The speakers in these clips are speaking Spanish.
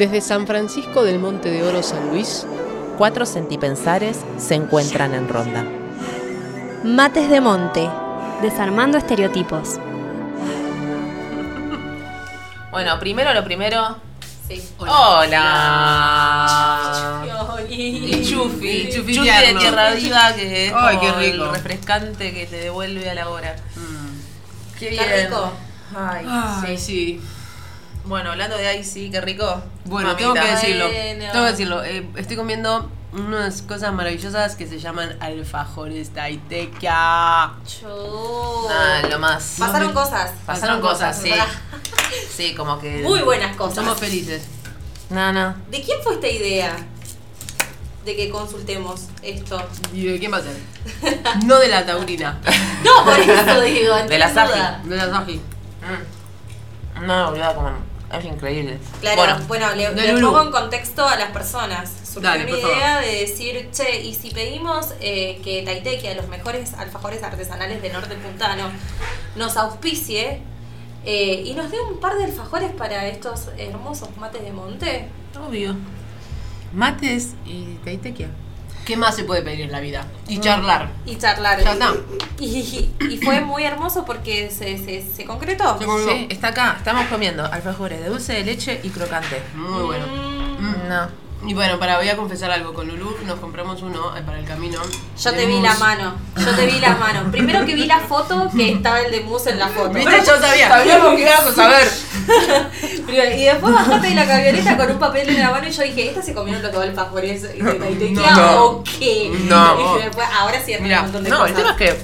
Desde San Francisco del Monte de Oro San Luis, cuatro centipensares se encuentran en ronda. Mates de Monte, desarmando estereotipos. Bueno, primero lo primero. Sí. Hola. Y Chufi, Chufi Chufi de. Tierra Viva que es Ay, como qué rico. el refrescante que te devuelve a la hora. Qué Qué rico. Ay, Ay, sí. sí. Bueno, hablando de ahí sí, qué rico. Bueno, Mamita. tengo que decirlo. Bueno. Tengo que decirlo. eh, estoy comiendo unas cosas maravillosas que se llaman alfajores taitequia. Ah, lo más. Pasaron cosas. Pasaron cosas, sí. Sí, como que. Muy buenas cosas. Somos felices. No, no. ¿De quién fue esta idea? De que consultemos esto. ¿Y de quién va a ser? No de la taurina. No, por eso digo. De la Saji. De la Saji. Mm. No, boluda, como. Es increíble. Claro, Bueno, bueno, le, pongo en contexto a las personas. Surgió Dale, una idea de decir, che, y si pedimos eh, que Taitequia, los mejores alfajores artesanales de Norte Puntano, nos auspicie eh, y nos dé un par de alfajores para estos hermosos mates de monte. obvio. Mates y taitequia. ¿Qué más se puede pedir en la vida? Y charlar. Y charlar. Ya está. Y, y fue muy hermoso porque se, se, se concretó. Se concretó. Sí, está acá. Estamos comiendo alfajores de dulce de leche y crocante. Muy bueno. Mm, No. Y bueno, para voy a confesar algo. Con Lulu nos compramos uno eh, para el camino. Yo de te vi mousse. la mano, yo te vi la mano. Primero que vi la foto, que estaba el de mousse en la foto. ¿Viste? Yo sabía. Sabíamos que ibas a. Primero, y después bajaste de la camioneta con un papel en la mano y yo dije, ¿esta se comieron los dos alfajores de Taitequia No. o qué? No. Y después, ahora sí, Mirá, un montón de No, el tema es que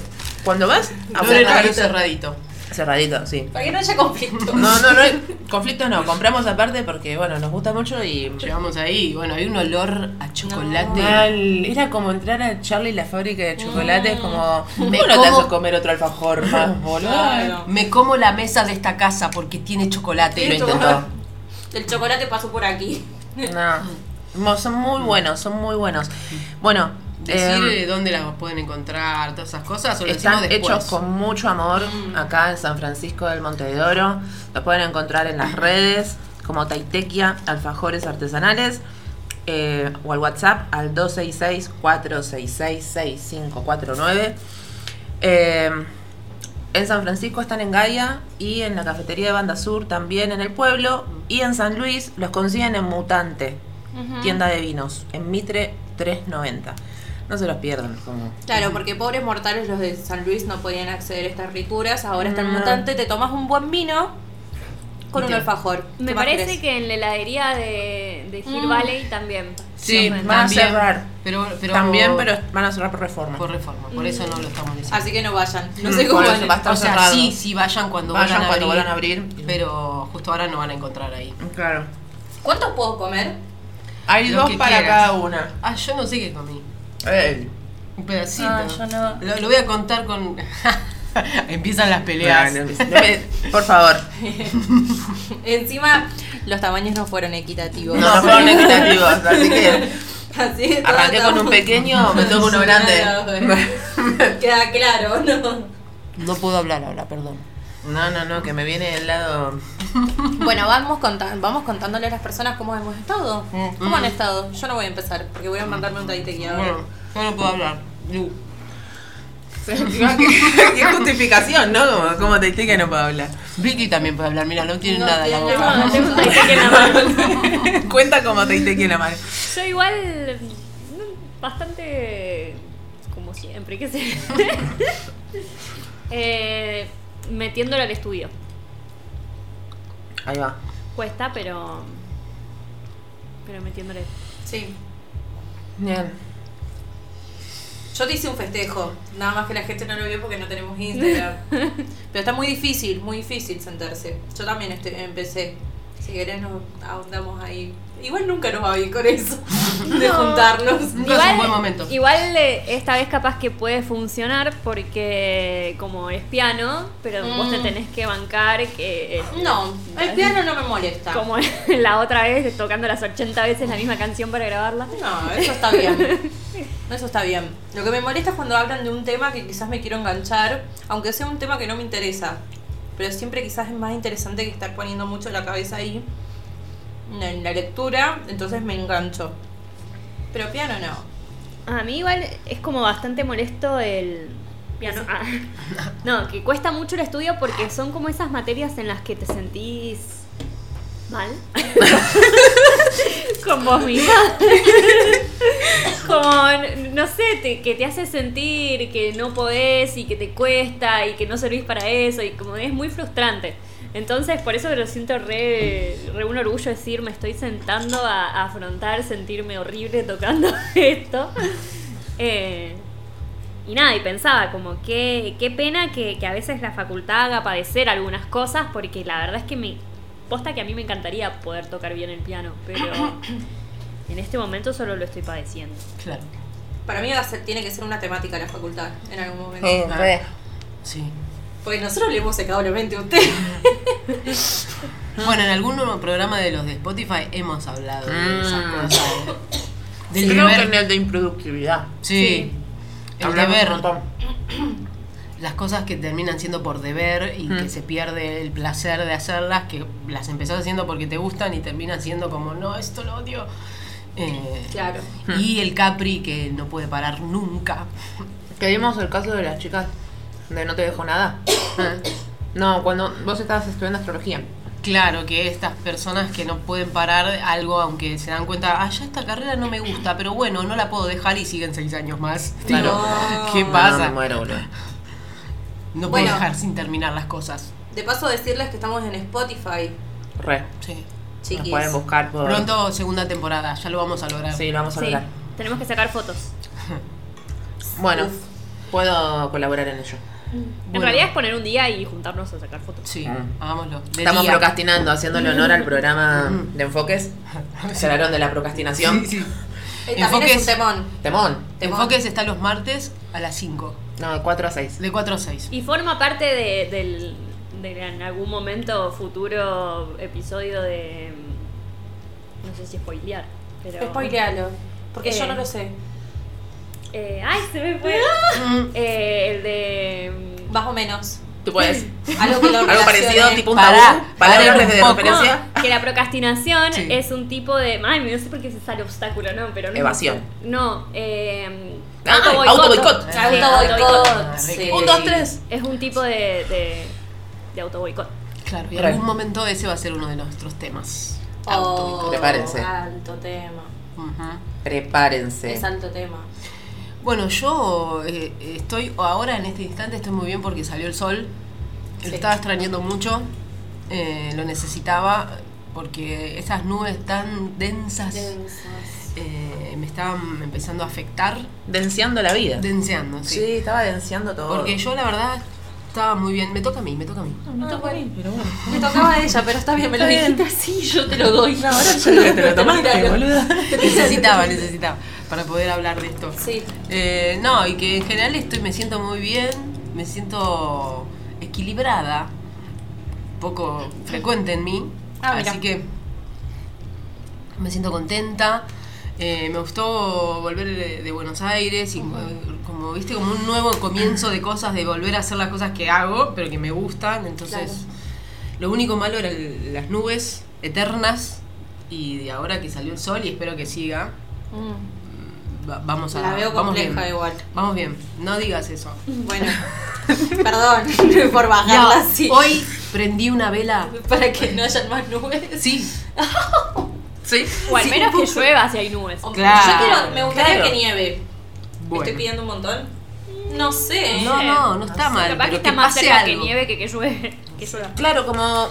cuando vas a el regalo cerradito. Cerradito, sí. Para que no haya conflicto. No, no, no hay conflictos, no. Compramos aparte porque, bueno, nos gusta mucho y. Llegamos ahí y bueno, hay un olor a chocolate. Mal. Era como entrar a Charlie la fábrica de chocolates, como. Me ¿Cómo no te como- haces comer otro alfajor más, boludo? Claro. Me como la mesa de esta casa porque tiene chocolate. Y lo intentó. El chocolate pasó por aquí. No. Mo- Son muy buenos, son muy buenos. Bueno, Decir eh, dónde las pueden encontrar, todas esas cosas, o están hechos con mucho amor acá en San Francisco del Monte de Oro. Los pueden encontrar en las redes como Taitequia Alfajores Artesanales eh, o al WhatsApp al 266-466-6549. Eh, en San Francisco están en Gaia y en la cafetería de Banda Sur también en el pueblo. Y en San Luis los consiguen en Mutante, tienda de vinos, en Mitre 390. No se los pierdan. Como... Claro, porque pobres mortales los de San Luis no podían acceder a estas ricturas. Ahora está el No. mutante, te tomas un buen vino con un alfajor. ¿Qué Me parece que en la heladería de, de Hill Mm. Valley también. Sí, van a cerrar. Pero, pero, También, pero van a cerrar por reforma. por reforma, por eso no lo estamos diciendo. Así que no vayan. No Mm, sé cómo van. va a estar o sea, cerrado. sí, sí vayan cuando Vayan vayan a cuando a abrir. Pero justo ahora no van a encontrar ahí. Claro. ¿Cuántos puedo comer? Hay Lo dos para quieras. cada una. Ah, yo no sé qué comí. Ey. Un pedacito. Ah, yo no. Lo, lo voy a contar con. Empiezan las peleas. No Por favor. Encima, los tamaños no fueron equitativos. No, no fueron equitativos, así que Así que arranqué con un pequeño, me toco uno grande. Queda claro, ¿no? No puedo hablar ahora, perdón. No, no, no, que me viene el lado. Bueno, vamos, conta- vamos contándole a las personas cómo hemos estado. ¿Cómo han estado? Yo no voy a empezar, porque voy a mandarme un taitequi ahora. Bueno, yo no puedo hablar. ¿Qué, qué justificación, ¿no? Como, como te dije que no puedo hablar. Vicky también puede hablar, mira, no tiene No nada en la tiene boca. nada. Tengo un taitequí en la mano. Cuenta como te dije en la mano. Yo igual mm, bastante como siempre, qué sé. eh, metiéndolo al estudio. Ahí va. Cuesta, pero pero metiéndole. Sí. Bien. Yo te hice un festejo, nada más que la gente no lo vio porque no tenemos Instagram. Pero está muy difícil, muy difícil sentarse. Yo también estoy- empecé. Si querés nos ahondamos ahí. Igual nunca nos va bien con eso, de No. juntarnos. Nunca es un buen momento. igual, eh, esta vez capaz que puede funcionar porque como es piano, pero vos te Mm. tenés que bancar que... eh, No, el piano no me molesta. Como la otra vez, tocando las 80 veces la misma canción para grabarla. No, eso está bien. Eso está bien. Lo que me molesta es cuando hablan de un tema que quizás me quiero enganchar, aunque sea un tema que no me interesa. Pero siempre quizás es más interesante que estar poniendo mucho la cabeza ahí. en la lectura, entonces me engancho. Pero piano no. A mí igual es como bastante molesto el piano. Ah. No, que cuesta mucho el estudio porque son como esas materias en las que te sentís mal. Con vos misma. como, no sé, te- que te hace sentir que no podés y que te cuesta y que no servís para eso y como es muy frustrante. Entonces, por eso lo siento re, re un orgullo decir, me estoy sentando a, a afrontar, sentirme horrible tocando esto. Eh, y nada, y pensaba como qué, qué pena que, que a veces la facultad haga padecer algunas cosas, porque la verdad es que me. Posta que a mí me encantaría poder tocar bien el piano, pero en este momento solo lo estoy padeciendo. Claro. Para mí va a ser, tiene que ser una temática la facultad en algún momento. Eh. Sí. Porque nosotros le hemos secado la mente a usted. Bueno, en algún nuevo programa de los de Spotify hemos hablado de esas Mm. cosas. Del Creo que en deber. el de improductividad. Sí. El Hablamos deber. un. Las cosas que terminan siendo por deber y Mm. que se pierde el placer de hacerlas, que las empezás haciendo porque te gustan y terminan siendo como, no, esto lo odio. Eh, claro. Y el Capri que no puede parar nunca. Que vimos el caso de las chicas de No te dejo nada. No, cuando vos estabas estudiando astrología. Claro, que estas personas que no pueden parar algo, aunque se dan cuenta, ah, ya esta carrera no me gusta, pero bueno, no la puedo dejar y siguen seis años más. Claro. No. ¿Qué No, pasa? me muero, boludo. No puedo Bueno. dejar sin terminar las cosas. De paso decirles que estamos en Spotify, Re. Sí. Nos chiquis. pueden buscar por. Pronto segunda temporada, ya lo vamos a lograr. Sí, lo vamos a Sí, lograr. tenemos que sacar fotos. Bueno, Uf. puedo colaborar en ello. En Bueno. realidad es poner un día y juntarnos a sacar fotos. Sí, Mm. hagámoslo. De Estamos día. procrastinando, haciéndole honor al programa de enfoques. Se hablaron de la procrastinación. Sí, sí. Eh, también Enfoques- es un temón. Temón. Temón. Enfoques está los martes a las 5, No, de 4 a 6. de 4 a 6. Y forma parte de, del, de en algún momento futuro episodio de. No sé si spoilear, pero. Spoilealo. Porque Eh. yo no lo sé. Eh, ¡Ay, se me fue! Eh, el de. Más o menos. Tú puedes. Algo que lo Algo parecido, tipo un tabú. Palabras paren un de poco. referencia. No, que la procrastinación Sí. es un tipo de. Ay, no sé por qué se sale obstáculo, no, pero no. Evasión. No, eh. Ah, autoboicot. Sí. Un, dos, tres. Es un tipo de. de, de autoboicot. Claro, y en algún momento ese va a ser uno de nuestros temas. Oh, Prepárense. Alto tema. Prepárense. Es alto tema. Bueno, yo eh, estoy ahora en este instante estoy muy bien porque salió el sol. Sí. Lo estaba extrañando mucho. eh, lo necesitaba porque esas nubes tan densas eh, me estaban empezando a afectar. Denciando la vida. Denseando, Sí, sí. estaba denciando todo. Porque yo la verdad estaba muy bien. Me toca a mí, me toca a mí. Me toca a mí, pero bueno. Me tocaba a ella, pero está bien, me lo dijiste así, yo te lo doy. No, ahora que te lo tomaste, boluda. necesitaba, necesitaba para poder hablar de esto. Sí. Eh, no, y que en general estoy, me siento muy bien, me siento equilibrada, poco frecuente en mí, Ah, mira. así que me siento contenta. Eh, me gustó volver de, de Buenos Aires y como viste como un nuevo comienzo de cosas, de volver a hacer las cosas que hago, pero que me gustan. Entonces, Claro. lo único malo eran las nubes eternas y de ahora que salió el sol y espero que siga. Mm, Va- vamos a La veo vamos compleja bien. igual. Vamos bien, no digas eso. Bueno, perdón por bajarla así. hoy prendí una vela. Para que no hayan más nubes. Sí, Sí. O al menos que llueva si hay nubes. Claro, Yo quiero, me gustaría claro. que nieve. ¿Me bueno. estoy pidiendo un montón? No sé. No, no, no está mal. Capaz que pero está que más pase cerca que algo. nieve que que llueve. Que llueva. Claro, como.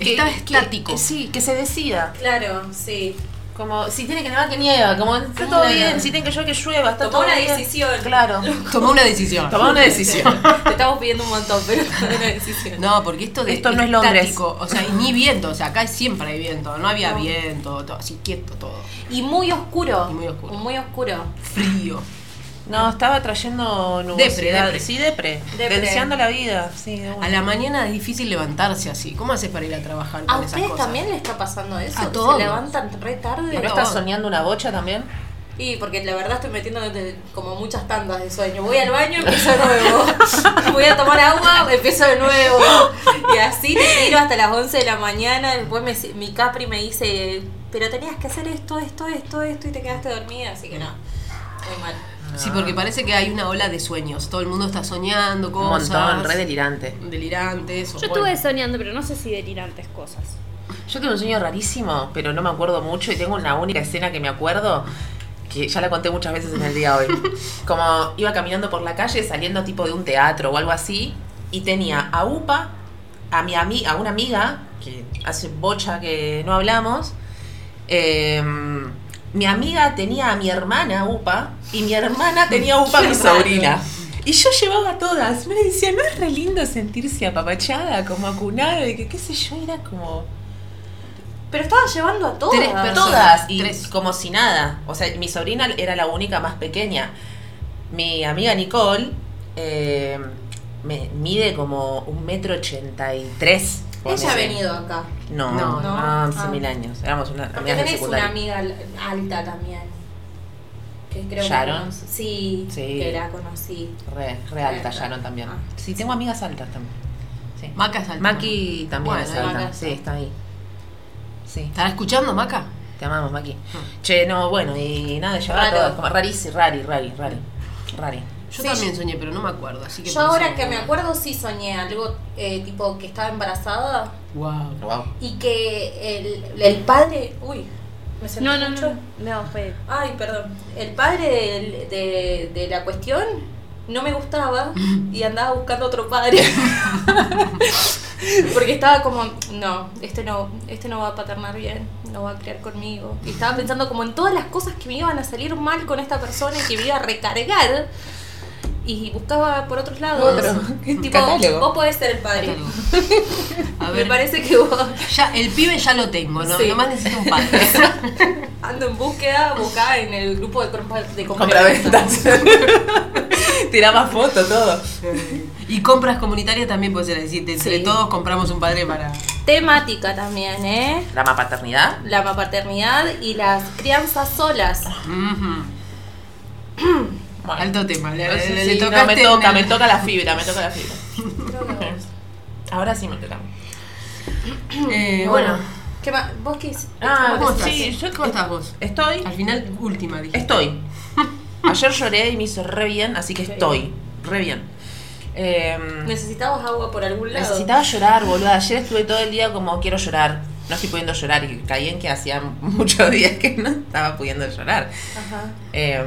Está estático. que- sí, que se decida. Claro, sí. Como si tiene que nevar, que nieva. Como está todo bien. Si tiene que llueve, que llueva. Está Tomó todo una bien. decisión. Claro. Tomó una decisión. Tomó una decisión. Te estamos pidiendo un montón, pero tomó una decisión. No, porque esto de Esto no es Londres. o sea, y ni viento, o sea, acá siempre hay viento, no había viento, todo así quieto todo. Y muy oscuro. Y muy oscuro. Muy oscuro. Frío. No, estaba trayendo nubosidad. depre. Sí, depre. Depre. Deseando la vida. Sí, de. A la mañana es difícil levantarse así. ¿Cómo haces para ir a trabajar con ¿A esas ustedes cosas? también le está pasando eso? A todos. Se levantan re tarde. ¿Y no estás soñando una bocha también? Y porque la verdad estoy metiendo como muchas tandas de sueño. Voy al baño, empiezo de nuevo. Voy a tomar agua, empiezo de nuevo. Y así te tiro hasta las 11 de la mañana. Después me, mi Capri me dice, pero tenías que hacer esto, esto, esto, esto y te quedaste dormida. Así que no, muy mal. Sí, porque parece que hay una ola de sueños. Todo el mundo está soñando Un cosas. montón, re delirante. Delirantes. Yo bueno. estuve soñando, pero no sé si delirantes cosas. Yo tengo un sueño rarísimo, pero no me acuerdo mucho y tengo una única escena que me acuerdo que ya la conté muchas veces en el día hoy. Como iba caminando por la calle saliendo tipo de un teatro o algo así y tenía a Upa, a mi ami a una amiga que hace bocha que no hablamos. eh, mi amiga tenía a mi hermana Upa y mi hermana tenía a Upa mi sobrina. Y yo llevaba a todas. Me decía, ¿no es re lindo sentirse apapachada, como acunada? Y que qué sé yo, era como... Pero estaba llevando a todas. Tres personas. Todas, y Tres. como si nada. O sea, mi sobrina era la única más pequeña. Mi amiga Nicole eh, me mide como un metro ochenta y tres. Ella ha venido acá. No, No, no, hace Ah. mil años. Éramos una Porque amigas de tenés una amiga al- alta también. Que creo ¿Sharon? que Sí, Sí. que la conocí. Re, re alta Re- Sharon también. ah. Sí, tengo amigas altas también. Sí. Maca es alta. Maki también Bueno, es alta. Maca Sí, está. ahí. Sí, ¿Estará escuchando, Maca? te amamos, Maki. Che, no, bueno, y nada, llevaba Raro. todas. Como rari, rari, rari, rari. Rari. Yo Sí, también soñé, pero no me acuerdo. Así que Yo ahora que me acuerdo sí soñé algo eh, tipo que estaba embarazada Wow. Wow. y que el, el padre... Uy, me sentí No, no, mucho. no. No, fue. Ay, perdón. El padre de, de la cuestión no me gustaba y andaba buscando otro padre. Porque estaba como, no, este no, este no va a paternar bien, no va a criar conmigo. Y estaba pensando como en todas las cosas que me iban a salir mal con esta persona y que me iba a recargar. Y buscaba por otros lados. Otro. Tipo, Catálogo. vos podés ser el padre. A Me parece que vos ya, el pibe ya lo tengo, ¿no? Sí. Nomás necesito un padre. ando en búsqueda, buscá en el grupo de, compra- de Compraventas. Tiraba fotos, todo. y compras comunitarias también puede ser decir, entre Sí. todos compramos un padre para. Temática también, ¿eh? La mapaternidad. la paternidad y las crianzas solas. Ujú. Bueno. Alto tema. Le, Sí, le- sí, le no, tocaste me toca, el- me toca la fibra, me toca la fibra. Ahora sí me toca. Eh, Bueno. bueno, ¿Qué más? ¿Vos qué hiciste? Ah, ¿cómo sí, estás? yo- ¿Cómo estás vos? Estoy, Al final, última, dije. estoy. Ayer lloré y me hizo re bien, así que estoy. Re bien. Eh, ¿Necesitabas agua por algún lado? necesitaba llorar, boluda. Ayer estuve todo el día como quiero llorar. No estoy pudiendo llorar y caí en que hacía muchos días que no estaba pudiendo llorar. Ajá. Eh,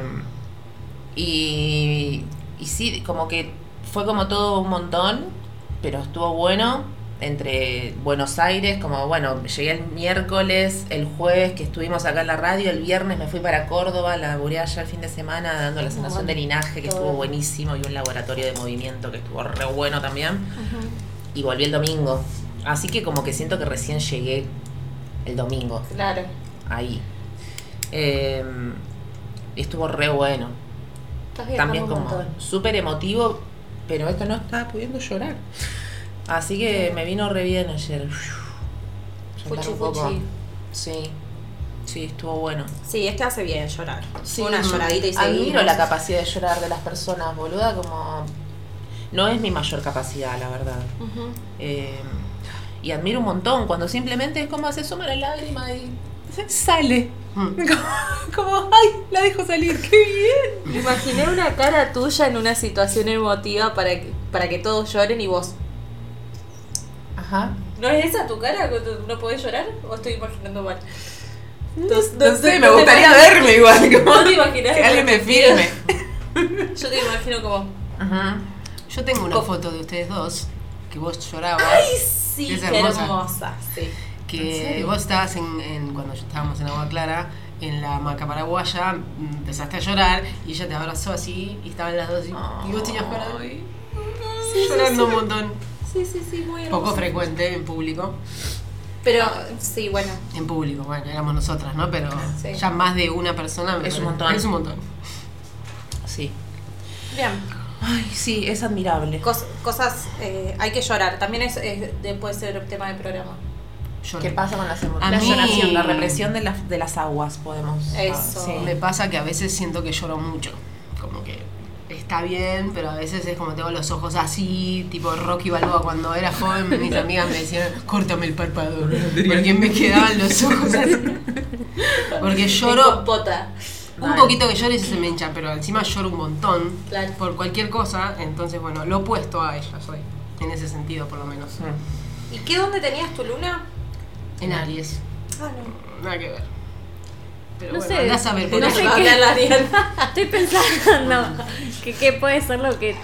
y, y sí, como que fue como todo un montón, pero estuvo bueno. Entre Buenos Aires, como bueno, llegué el miércoles, el jueves que estuvimos acá en la radio, el viernes me fui para Córdoba, laburé allá el fin de semana dando la bueno. de linaje, que Todo. estuvo buenísimo, y un laboratorio de movimiento que estuvo re bueno también. Y volví el domingo. Así que como que siento que recién llegué el domingo Claro. ahí. Eh, estuvo re bueno. También como súper emotivo, pero esto no estaba pudiendo llorar. Así que me vino re bien ayer. Fuchi, un poco. fuchi. Sí, sí, estuvo bueno. Sí, es que hace bien llorar. Sí, Una lloradita y Admiro la capacidad de llorar de las personas, boluda, como... No es mi mayor capacidad, la verdad. Eh, y admiro un montón cuando simplemente es como se asoma la lágrima y sale. Mm. Como, ay, la dejo salir, qué bien. Me Imaginé una cara tuya en una situación emotiva para que, para que todos lloren y vos. Ajá. ¿No es esa tu cara cuando no podés llorar? ¿O estoy imaginando mal? No, No- no no sé, me gustaría verme igual. Como No te imaginas que alguien me filme. Yo te imagino como. Ajá. Yo tengo una foto de ustedes dos, que vos llorabas. ¡Ay, sí! Es ¡Qué hermosa! Sí. ¿En que vos estabas en, en- cuando estábamos en Agua Clara, en la maca paraguaya, mm, empezaste a llorar y ella te abrazó así y estaban las dos y, y vos tenías cara llorando un montón. Sí, sí, sí, muy hermosa. Poco frecuente en público. Pero, sí, bueno. En público, bueno, éramos nosotras, ¿no? Pero Sí. ya más de una persona me Es un montón. Es un montón. Sí. Bien. Ay, sí, es admirable. Cos- cosas. eh, hay que llorar. También es, es- de- puede ser tema de programa. ¿Qué pasa con las emociones? mí- La lloración, la represión de las, de las aguas, podemos. Eso. Sí. Me pasa que a veces siento que lloro mucho. Como que está bien, pero a veces es como tengo los ojos así, tipo Rocky Balboa. Cuando era joven, mis amigas me decían, córtame el párpado. Porque me quedaban los ojos así. Porque lloro. Compota. Un poquito que lloro y se me hincha, pero encima lloro un montón Claro. por cualquier cosa. Entonces, bueno, lo opuesto a ella soy. En ese sentido, por lo menos. Mm. ¿Y qué dónde tenías tu luna? En Aries. Ah, no. Nada que ver. Pero No bueno, sé, andás a ver. no porque sé qué-. Estoy pensando que qué puede ser lo que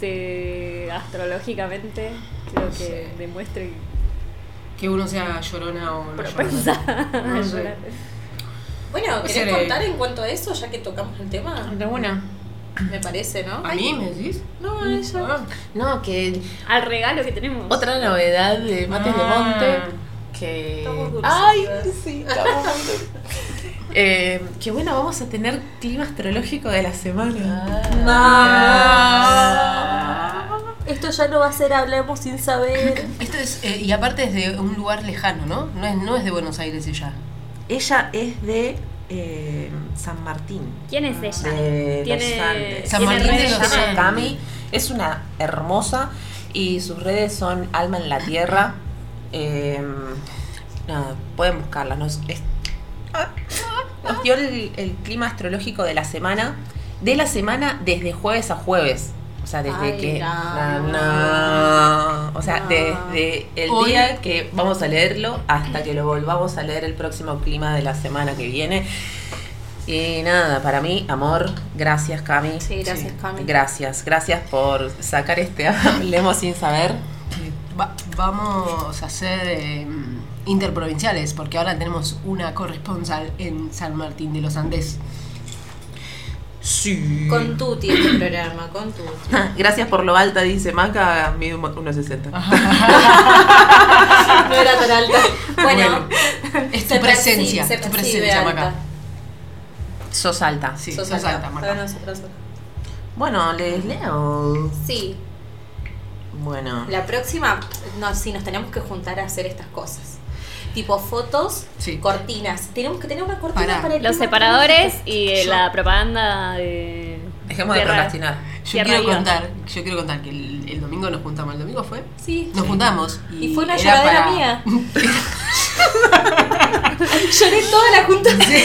te astrológicamente creo que demuestre Que uno sea llorona o no propensa a No sé. llorar. Bueno, ¿querés eh, contar en cuanto a eso, ya que tocamos el tema? De una. Me parece, ¿no? ¿A mí me decís? No, eso. Ah. No, que Al regalo que tenemos. otra novedad de Mates de Ah. Monte. Que. Estamos dulces, Ay, ¿verdad? sí, estamos muy dulces. Eh, que bueno, vamos a tener clima astrológico de la semana. No. Esto ya no va a ser hablemos sin saber. Esto es, eh, y aparte es de un lugar lejano, ¿no? No es, no es de Buenos Aires ella. Ella es de eh, San Martín. ¿Quién es ella? de Tiene- los Andes. San Martín de los Andes. Cami, es una hermosa y sus redes son Alma en la Tierra. Eh, nada, pueden buscarla. Nos, es- nos dio el, el clima astrológico de la semana. De la semana desde jueves a jueves. O sea, desde Ay, que. no. no, no. O sea, No. desde el Hoy- día que vamos a leerlo hasta que lo volvamos a leer el próximo clima de la semana que viene. Y nada, para mí, amor, gracias Cami. Sí, gracias, Sí. Cami. Gracias, gracias por sacar este Hablemos sin saber. Va- vamos a hacer eh, interprovinciales, porque ahora tenemos una corresponsal en San Martín de los Andes. Sí. Con Tuti este programa, con Tuti. Gracias por lo alta, dice Maca, mide un- 1,60. No era tan alta. Bueno, Es tu se presencia, percibe- se tu presencia, alta. Maca. Sos alta. Sí, Sos sos alta. alta, Maca. Bueno, les leo. Sí, Bueno. la próxima, no, sí, nos tenemos que juntar a hacer estas cosas. Tipo fotos, Sí. cortinas. Tenemos que tener una cortina Pará. para el Los separadores y eh, Yo- la propaganda de. Dejemos de procrastinar. Yo quiero contar, yo quiero contar que el, el domingo nos juntamos. ¿El domingo fue? Sí. Nos juntamos. Y, Y fue una era lloradera para- mía. Lloré toda la junta. Sí,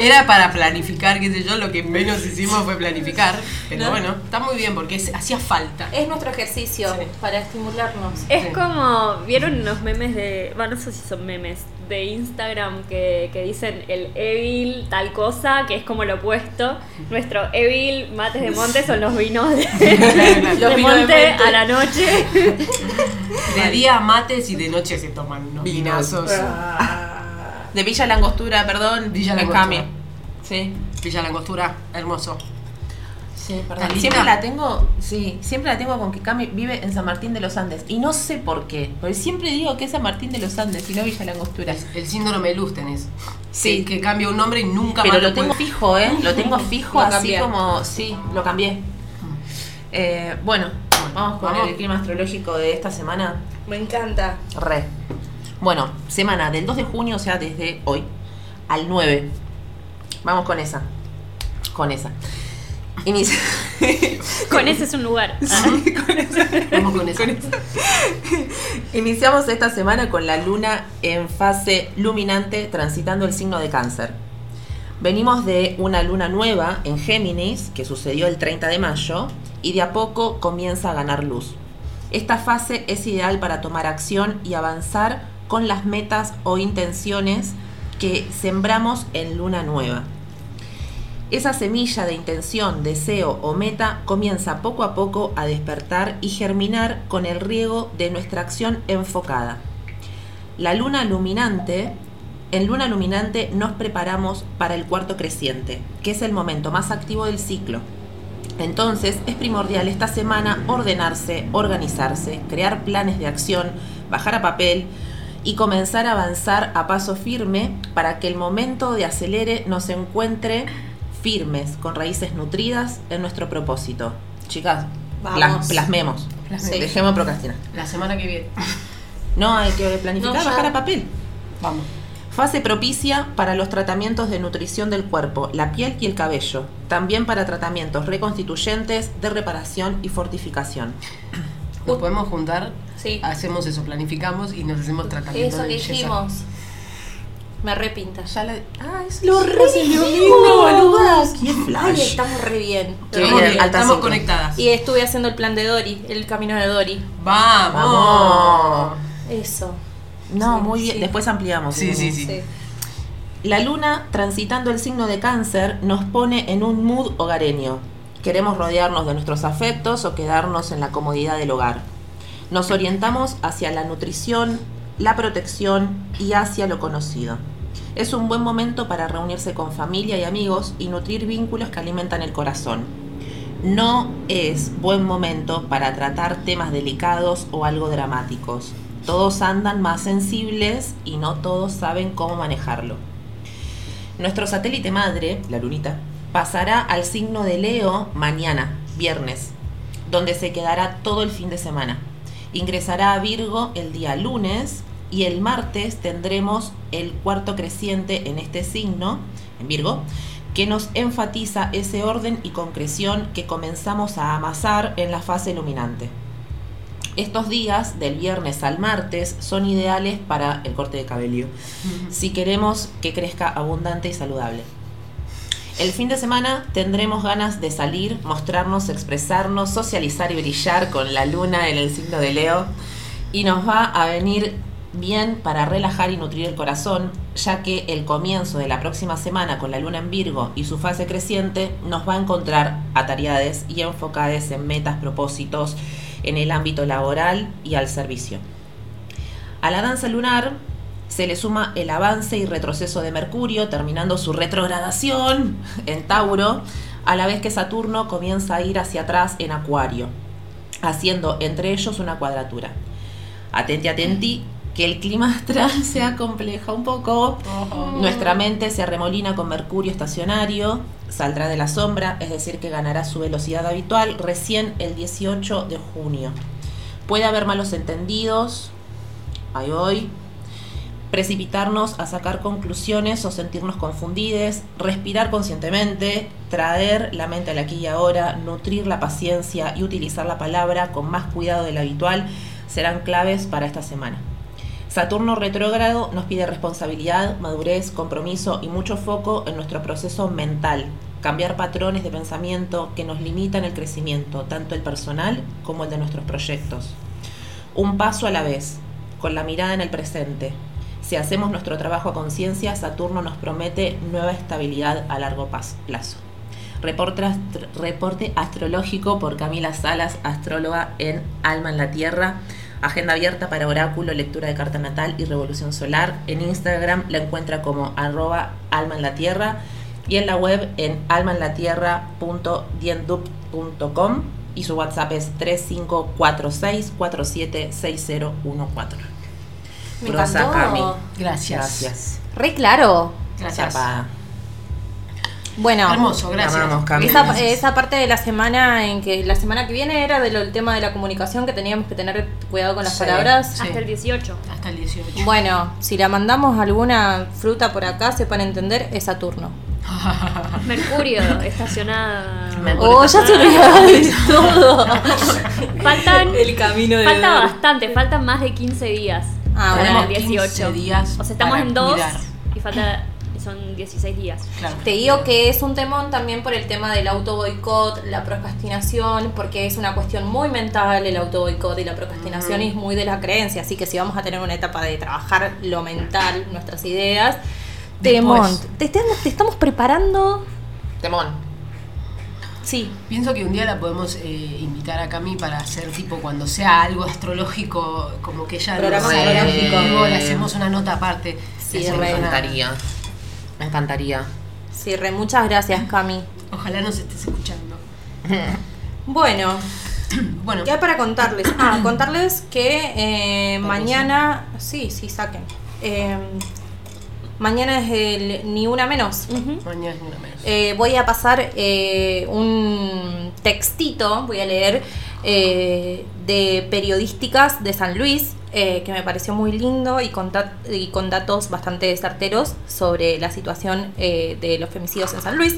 era para planificar, qué sé yo, lo que menos hicimos fue planificar. Pero No. bueno, está muy bien porque es- hacía falta. Es nuestro ejercicio Sí. para estimularnos. Es Sí. como, ¿vieron unos memes de, bueno, no sé si son memes, de Instagram que, que dicen el evil tal cosa, que es como lo opuesto? Nuestro evil mates de monte son los vinos de, Los a la noche. De día mates y de noche se toman unos vinazos. De Villa Langostura, perdón. Villa Langostura. Cami. Sí. Villa Langostura, hermoso. Sí, perdón. Talita. Siempre la tengo, sí, siempre la tengo con que Cami vive en San Martín de los Andes. Y no sé por qué. Porque siempre digo que es San Martín de los Andes y no Villa Langostura. El síndrome de luz tenés. Sí. Que, que cambia un nombre y nunca Pero más lo tengo puede- fijo, ¿eh? Lo tengo fijo Lo así cambié. como. Sí, lo cambié. Eh, bueno, vamos con Vamos. el clima astrológico de esta semana. Me encanta. Re. Bueno, semana del 2 de junio, o sea, desde hoy al 9. Vamos con esa. Con esa. Inicia. Con ese es un lugar. Vamos con eso. Iniciamos esta semana con la luna en fase luminante transitando el signo de cáncer. Venimos de una luna nueva en Géminis que sucedió el 30 de mayo y de a poco comienza a ganar luz. Esta fase es ideal para tomar acción y avanzar con las metas o intenciones que sembramos en luna nueva. Esa semilla de intención, deseo o meta comienza poco a poco a despertar y germinar con el riego de nuestra acción enfocada. La luna luminante, en luna luminante nos preparamos para el cuarto creciente, que es el momento más activo del ciclo. Entonces es primordial esta semana ordenarse, organizarse, crear planes de acción, bajar a papel y comenzar a avanzar a paso firme para que el momento de acelere nos encuentre firmes, con raíces nutridas en nuestro propósito. Chicas, Vamos. plas- plasmemos. Dejemos de procrastinar. La semana que viene. No, hay que planificar, No, bajar a papel. Vamos. Fase propicia para los tratamientos de nutrición del cuerpo, la piel y el cabello. También para tratamientos reconstituyentes, de reparación y fortificación. Nos podemos juntar, Sí. hacemos eso, planificamos y nos hacemos tratamiento Eso de dijimos. Me repinta. Ya la... Ah, es Lo re. Qué Ay, flash. estamos re bien. Qué Estamos, bien, estamos cinco. conectadas. Y estuve haciendo el plan de Dory, el camino de Dory. Vamos. Vamos. Eso. No, Sí, muy bien. sí. Después ampliamos. Sí, sí, sí. Sí. La luna, transitando el signo de cáncer, nos pone en un mood hogareño. Queremos rodearnos de nuestros afectos o quedarnos en la comodidad del hogar. Nos orientamos hacia la nutrición, la protección y hacia lo conocido. Es un buen momento para reunirse con familia y amigos y nutrir vínculos que alimentan el corazón. No es buen momento para tratar temas delicados o algo dramáticos. Todos andan más sensibles y no todos saben cómo manejarlo. Nuestro satélite madre, la lunita, pasará al signo de Leo mañana, viernes, donde se quedará todo el fin de semana. Ingresará a Virgo el día lunes y el martes tendremos el cuarto creciente en este signo, en Virgo, que nos enfatiza ese orden y concreción que comenzamos a amasar en la fase iluminante. Estos días, del viernes al martes, son ideales para el corte de cabello, si queremos que crezca abundante y saludable. El fin de semana tendremos ganas de salir, mostrarnos, expresarnos, socializar y brillar con la luna en el signo de Leo. Y nos va a venir bien para relajar y nutrir el corazón, ya que el comienzo de la próxima semana con la luna en Virgo y su fase creciente nos va a encontrar atareadas y enfocadas en metas, propósitos en el ámbito laboral y al servicio. A la danza lunar se le suma el avance y retroceso de Mercurio, terminando su retrogradación en Tauro, a la vez que Saturno comienza a ir hacia atrás en Acuario, haciendo entre ellos una cuadratura. Atenti, atenti, que el clima astral se acompleja un poco. Nuestra mente se arremolina con Mercurio estacionario, saldrá de la sombra, es decir, que ganará su velocidad habitual recién el 18 de junio. Puede haber malos entendidos, ahí voy, precipitarnos a sacar conclusiones o sentirnos confundidos, respirar conscientemente, traer la mente al aquí y ahora, nutrir la paciencia y utilizar la palabra con más cuidado del habitual serán claves para esta semana. Saturno retrógrado nos pide responsabilidad, madurez, compromiso y mucho foco en nuestro proceso mental, cambiar patrones de pensamiento que nos limitan el crecimiento, tanto el personal como el de nuestros proyectos. Un paso a la vez, con la mirada en el presente. Si hacemos nuestro trabajo a conciencia, Saturno nos promete nueva estabilidad a largo plazo. Reporte astrológico por Camila Salas, astróloga en Alma en la Tierra. Agenda abierta para oráculo, lectura de carta natal y revolución solar. En Instagram la encuentra como arroba alma en la tierra y en la web en almaenlatierra.diendup.com y su WhatsApp es 3546476014. Me encantó. Cami. Gracias. Gracias. Re claro. Gracias. Bueno, Hermoso, gracias. Amamos, esa, Gracias. esa parte de la semana en que la semana que viene era del tema de la comunicación que teníamos que tener cuidado con las Sí. palabras. Sí. Hasta el 18. Hasta el 18. Bueno, si la mandamos alguna fruta por acá, sepan entender, es Saturno. Mercurio, estacionada. Mercurio. Oh, ya se olvidaba de todo. Faltan. El camino de Falta bastante, faltan más de 15 días. Ah, bueno. el 18. 15 días O sea, estamos en 2 cuidar. y falta. Son 16 días. Claro. Te digo que es un temón también por el tema del auto boicot, la procrastinación, porque es una cuestión muy mental el auto boicot y la procrastinación y es muy de la creencia. Así que si vamos a tener una etapa de trabajar lo mental, nuestras ideas, temón. Te, estamos- te estamos preparando. Temón. Sí, Pienso que un día la podemos eh, invitar a Cami para hacer tipo cuando sea algo astrológico, como que ella Programa astrológico. le hacemos una nota aparte. Sí. Me una- encantaría. Me encantaría. sí, re, muchas gracias, Cami. Ojalá nos estés escuchando. Bueno, Bueno, ¿qué hay para contarles? Ah, contarles que eh, mañana. Sí, sí, saquen. Eh, mañana es el Ni Una Menos. mañana es ni una menos. Eh, voy a pasar eh, un textito, voy a leer, eh, de periodísticas de San Luis, eh, que me pareció muy lindo y con, datos bastante certeros sobre la situación eh, de los femicidios en San Luis.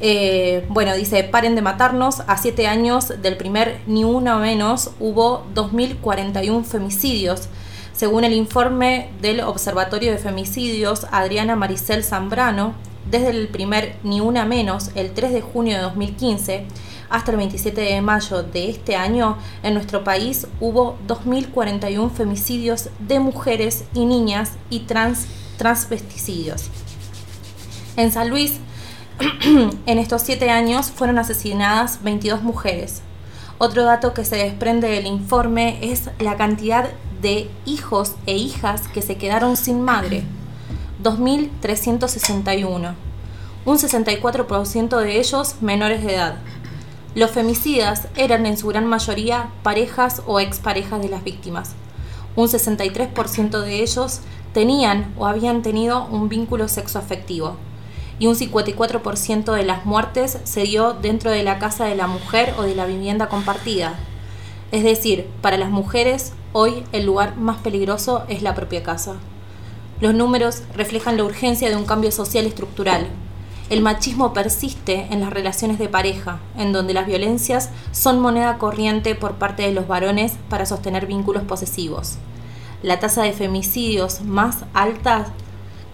Eh, bueno, dice, paren de matarnos. A siete años del primer Ni Uno Menos hubo 2.041 femicidios. Según el informe del Observatorio de Femicidios, Adriana Maricel Zambrano, desde el primer Ni Una Menos, el 3 de junio de 2015, hasta el 27 de mayo de este año, en nuestro país hubo 2.041 femicidios de mujeres y niñas y trans, transvesticidios. En San Luis, en estos siete años fueron asesinadas 22 mujeres. Otro dato que se desprende del informe es la cantidad de hijos e hijas que se quedaron sin madre. 2.361. Un 64% de ellos menores de edad. Los femicidas eran en su gran mayoría parejas o exparejas de las víctimas. Un 63% de ellos tenían o habían tenido un vínculo sexoafectivo y un 54% de las muertes se dio dentro de la casa de la mujer o de la vivienda compartida. Es decir, para las mujeres hoy el lugar más peligroso es la propia casa. Los números reflejan la urgencia de un cambio social estructural. El machismo persiste en las relaciones de pareja, en donde las violencias son moneda corriente por parte de los varones para sostener vínculos posesivos. La tasa de femicidios más alta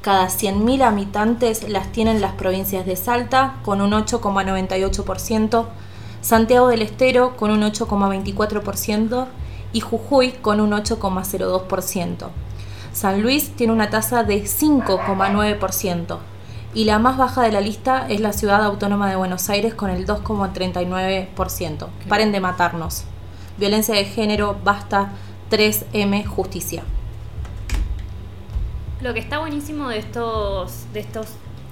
cada 100.000 habitantes las tienen las provincias de Salta con un 8,98%, Santiago del Estero con un 8,24% y Jujuy con un 8,02%. San Luis tiene una tasa de 5,9% y la más baja de la lista es la ciudad autónoma de Buenos Aires con el 2,39%. Paren de matarnos. Violencia de género, basta 3M, justicia. Lo que está buenísimo de estos, de estos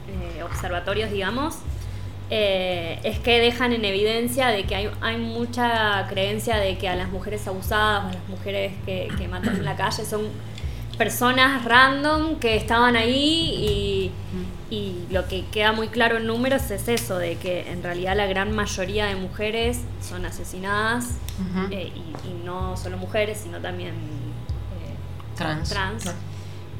eh, observatorios, digamos, eh, es que dejan en evidencia de que hay, hay mucha creencia de que a las mujeres abusadas o a las mujeres que, que matan en la calle son personas random que estaban ahí y, y lo que queda muy claro en números es eso, de que en realidad la gran mayoría de mujeres son asesinadas eh, y, y no solo mujeres, sino también eh, Trans. trans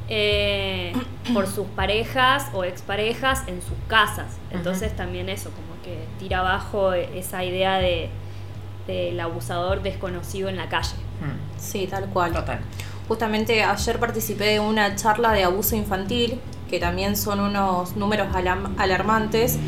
eh, por sus parejas o exparejas en sus casas. Entonces también eso, como que tira abajo esa idea de del abusador desconocido en la calle. Mm, Sí, tal cual. Total. Justamente ayer participé de una charla de abuso infantil, que también son unos números alarmantes,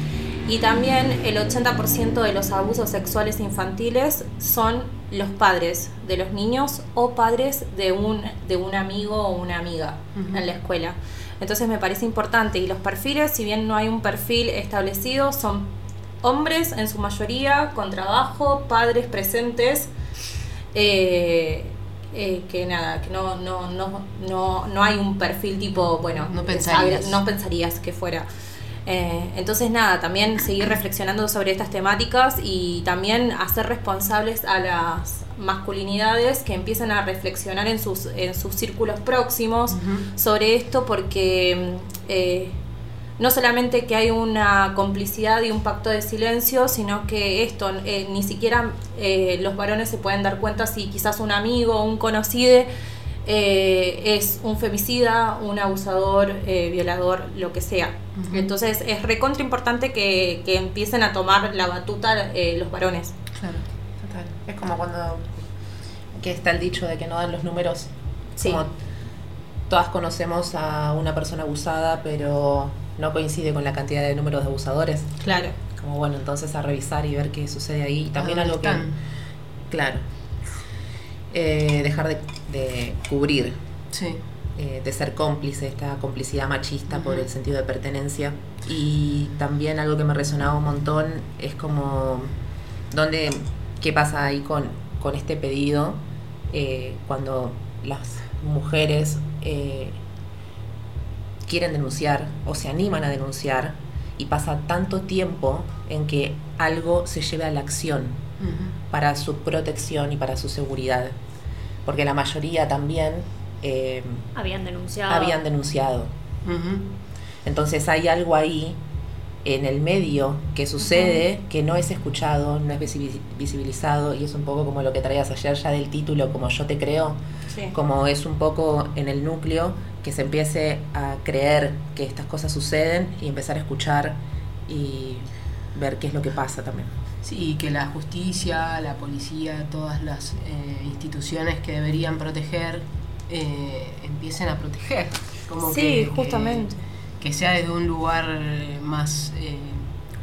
y también el 80% de los abusos sexuales infantiles son los padres de los niños o padres de un, de un amigo o una amiga en la escuela. Entonces me parece importante y los perfiles, si bien no hay un perfil establecido, son hombres en su mayoría, con trabajo, padres presentes, eh, eh, que nada, que no, no, no, no, no hay un perfil tipo, bueno, No pensarías. no pensarías que fuera. Eh, entonces nada, también seguir reflexionando sobre estas temáticas y también hacer responsables a las masculinidades que empiecen a reflexionar en sus, en sus círculos próximos sobre esto porque eh, no solamente que hay una complicidad y un pacto de silencio, sino que esto, eh, ni siquiera eh, los varones se pueden dar cuenta si quizás un amigo o un conocido eh, es un femicida, un abusador, eh, violador, lo que sea. Entonces es recontra importante que, que empiecen a tomar la batuta eh, los varones. Claro. Total. Es como cuando que está el dicho de que no dan los números. Sí. Como todas conocemos a una persona abusada, pero no coincide con la cantidad de números de abusadores. Claro. Como bueno, entonces a revisar y ver qué sucede ahí. Y también ¿A algo dónde que. están? Claro. Eh, dejar de, de cubrir, Sí. eh, de ser cómplice, esta complicidad machista por el sentido de pertenencia. Y también algo que me resonaba un montón es como. ¿dónde, ¿Qué pasa ahí con, con este pedido? eh, cuando las mujeres eh, quieren denunciar o se animan a denunciar y pasa tanto tiempo en que algo se lleve a la acción para su protección y para su seguridad. Porque la mayoría también eh, Habían denunciado. habían denunciado. Entonces hay algo ahí en el medio que sucede, que no es escuchado, no es visi- visibilizado, y es un poco como lo que traías ayer ya del título, como yo te creo, Sí. como es un poco en el núcleo, que se empiece a creer que estas cosas suceden y empezar a escuchar y ver qué es lo que pasa también. Sí, que la justicia, la policía, todas las eh, instituciones que deberían proteger eh, empiecen a proteger. Como Sí, que- que- justamente. Que, sea desde un lugar eh, más eh,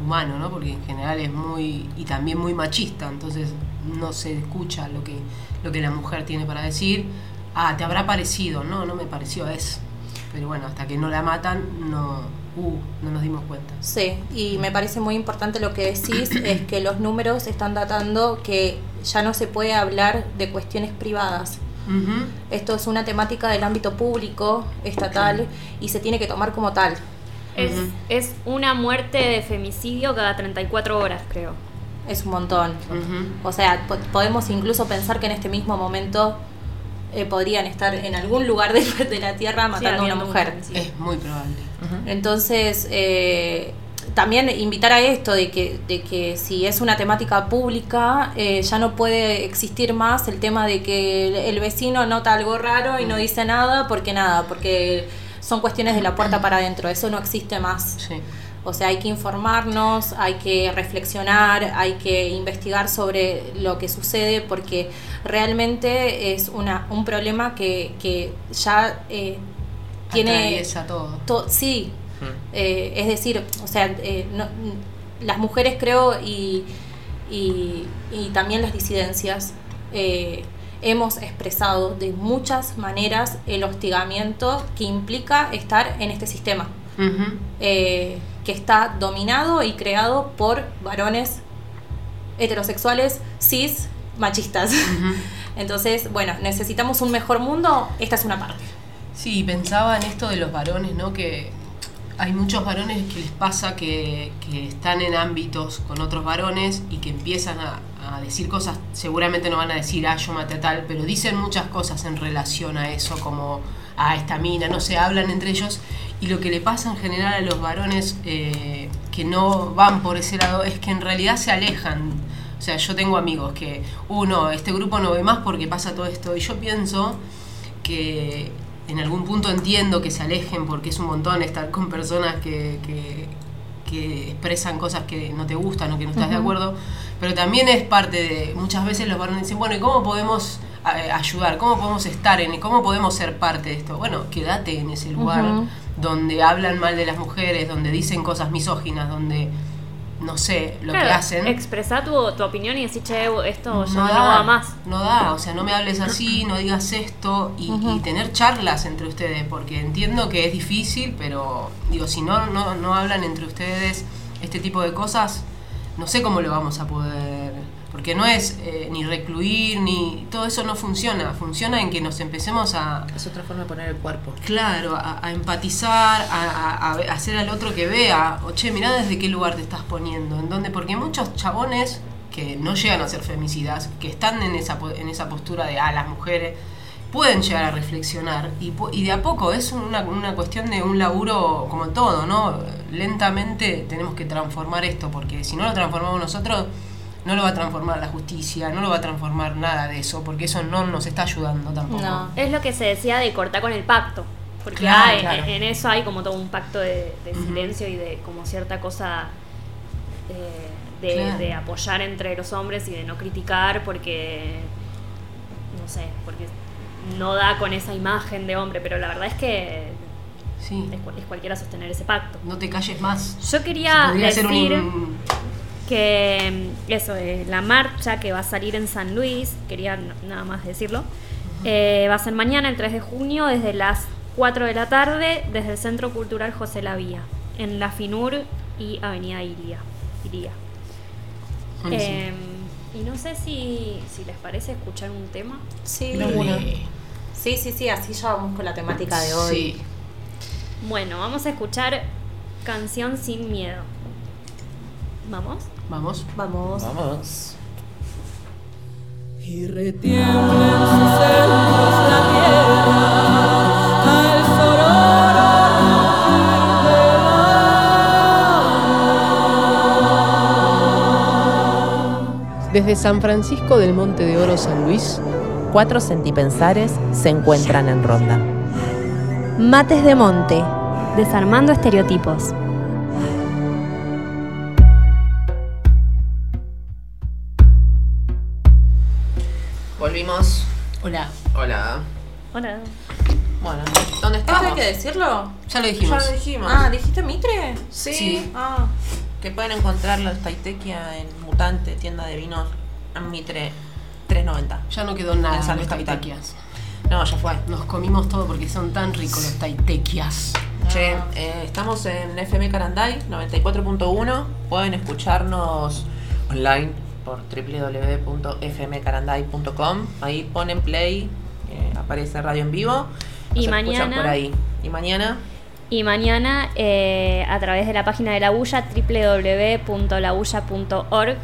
humano, ¿no? Porque en general es muy. y también muy machista, entonces no se escucha lo que, lo que la mujer tiene para decir. Ah, te habrá parecido, no, no me pareció, es. Pero bueno, hasta que no la matan, no, uh, no nos dimos cuenta. Sí, y me parece muy importante lo que decís, es que los números están datando que ya no se puede hablar de cuestiones privadas. Esto es una temática del ámbito público, estatal, y se tiene que tomar como tal. Es, es una muerte de femicidio cada 34 horas, creo. Es un montón. O sea, po- podemos incluso pensar que en este mismo momento eh, podrían estar en algún lugar de, de la Tierra matando a una mujer. Es muy probable. Entonces, eh, también invitar a esto de que, de que si es una temática pública, eh, ya no puede existir más el tema de que el, el vecino nota algo raro y no dice nada, porque nada, porque son cuestiones de la puerta para adentro, eso no existe más. Sí. O sea, hay que informarnos, hay que reflexionar, hay que investigar sobre lo que sucede porque realmente es una, un problema que, que ya eh, tiene... Todo. to- sí, eh, es decir, o sea, eh, no- las mujeres creo y, y, y también las disidencias eh, hemos expresado de muchas maneras el hostigamiento que implica estar en este sistema que está dominado y creado por varones heterosexuales, cis, machistas. Entonces, bueno, necesitamos un mejor mundo, esta es una parte. Sí, pensaba en esto de los varones, ¿no? Que hay muchos varones que les pasa que, están en ámbitos con otros varones y que empiezan a, decir cosas, seguramente no van a decir, ah, yo maté a tal, pero dicen muchas cosas en relación a eso, como a esta mina, no se hablan entre ellos. Y lo que le pasa en general a los varones eh, que no van por ese lado es que en realidad se alejan. O sea, yo tengo amigos que, uno, este grupo no ve más porque pasa todo esto. Y yo pienso que en algún punto entiendo que se alejen porque es un montón estar con personas que, que, que expresan cosas que no te gustan o que no estás de acuerdo, pero también es parte de, muchas veces los varones dicen, bueno, ¿y cómo podemos eh, ayudar? ¿Cómo podemos estar en, cómo podemos ser parte de esto? Bueno, quédate en ese lugar donde hablan mal de las mujeres, donde dicen cosas misóginas, donde, no sé, lo que hacen. Expresá tu, tu opinión y decir, che, esto ya No no, da, va más. No da, o sea, no me hables así, no digas esto y, y tener charlas entre ustedes, porque entiendo que es difícil, pero digo, si no, no, no hablan entre ustedes este tipo de cosas, no sé cómo lo vamos a poder, porque no es eh, ni recluir, ni todo eso no funciona, funciona en que nos empecemos a, Es otra forma de poner el cuerpo. Claro, a, a empatizar, a, a- a ve- hacer al otro que vea, o che, mirá desde qué lugar te estás poniendo, en dónde, porque muchos chabones que no llegan a ser femicidas, que están en esa, en esa postura de, ah, las mujeres, pueden llegar a reflexionar, y, y de a poco es una, una cuestión de un laburo como todo, ¿no? Lentamente tenemos que transformar esto, porque si no lo transformamos nosotros, no lo va a transformar la justicia, no lo va a transformar nada de eso, porque eso no nos está ayudando tampoco. No. Es lo que se decía de cortar con el pacto. Porque Claro, hay- claro. en eso hay como todo un pacto de, silencio y de como cierta cosa eh, de, Claro. de apoyar entre los hombres y de no criticar porque, no sé, porque no da con esa imagen de hombre, pero la verdad es que Sí. es, cual- es cualquiera sostener ese pacto. No te calles más. Yo quería Podría ser un decir que mm, eso, eh, la marcha que va a salir en San Luis, quería nada más decirlo, eh, va a ser mañana, el 3 de junio, desde las 4 de la tarde, desde el Centro Cultural José Lavía, en La Finur y Avenida Iría. Iría. Eh, y no sé si, si les parece escuchar un tema. Sí, sí, sí, sí, así ya vamos con la temática de hoy. Sí. Bueno, vamos a escuchar Canción sin Miedo. ¿Vamos? Vamos. Vamos. Vamos. Y Desde San Francisco del Monte de Oro, San Luis, cuatro centipensares se encuentran en ronda. Mates de Monte, desarmando estereotipos. Volvimos. Hola. Hola. Hola. Bueno, ¿dónde ¿Esto estamos? hay que decirlo? Ya lo dijimos. Ya lo dijimos. Ah, ¿dijiste Mitre? sí. sí. Ah. Que pueden encontrar los Taitequia en Mutante, tienda de vinos, en Mitre 3.90. Ya no quedó nada En San de Luis Capital. No, ya fue. Nos comimos todo porque son tan ricos los taitequias. Che, eh, estamos en FM Caranday 94.1. Pueden escucharnos online por www.fmcaranday.com. Ahí ponen play, eh, aparece radio en vivo. Y Nos mañana- por ahí. Y mañana Y mañana eh, a través de la página de la Bulla, www.labulla.org,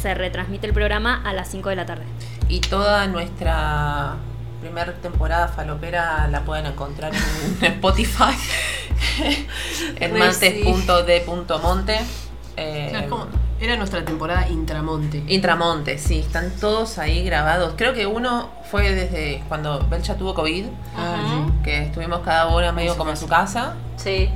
se retransmite el programa a las 5 de la tarde. y toda nuestra primera temporada falopera la pueden encontrar en Spotify en sí. mantes.d.monte. Eh, como- Era nuestra temporada Intramonte. Intramonte, sí, están todos ahí grabados. Creo que uno fue desde cuando Belcha tuvo COVID, Ah, que estuvimos cada uno medio como en su casa, Sí.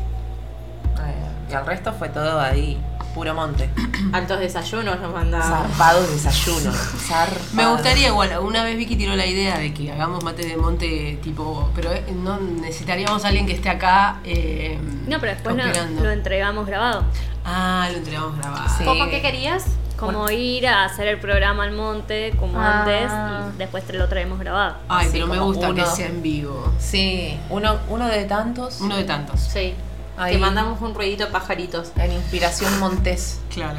Y al resto fue todo ahí, puro monte. Altos desayunos nos mandaban. Zarpados desayunos. Me gustaría igual, una vez Vicky tiró la idea de que hagamos mate de monte tipo, pero eh, no necesitaríamos a alguien que esté acá eh, No, pero después no- lo entregamos grabado. Ah, lo entregamos grabado. Sí. ¿Cómo qué querías? Como ir a hacer el programa al monte, como Ah. antes, y después te lo traemos grabado. Ay, Así pero me gusta que uno. sea en vivo. Sí, uno, uno de tantos. Uno de tantos. Sí. Ahí. Te mandamos un ruidito de pajaritos. En Inspiración Montés. Claro.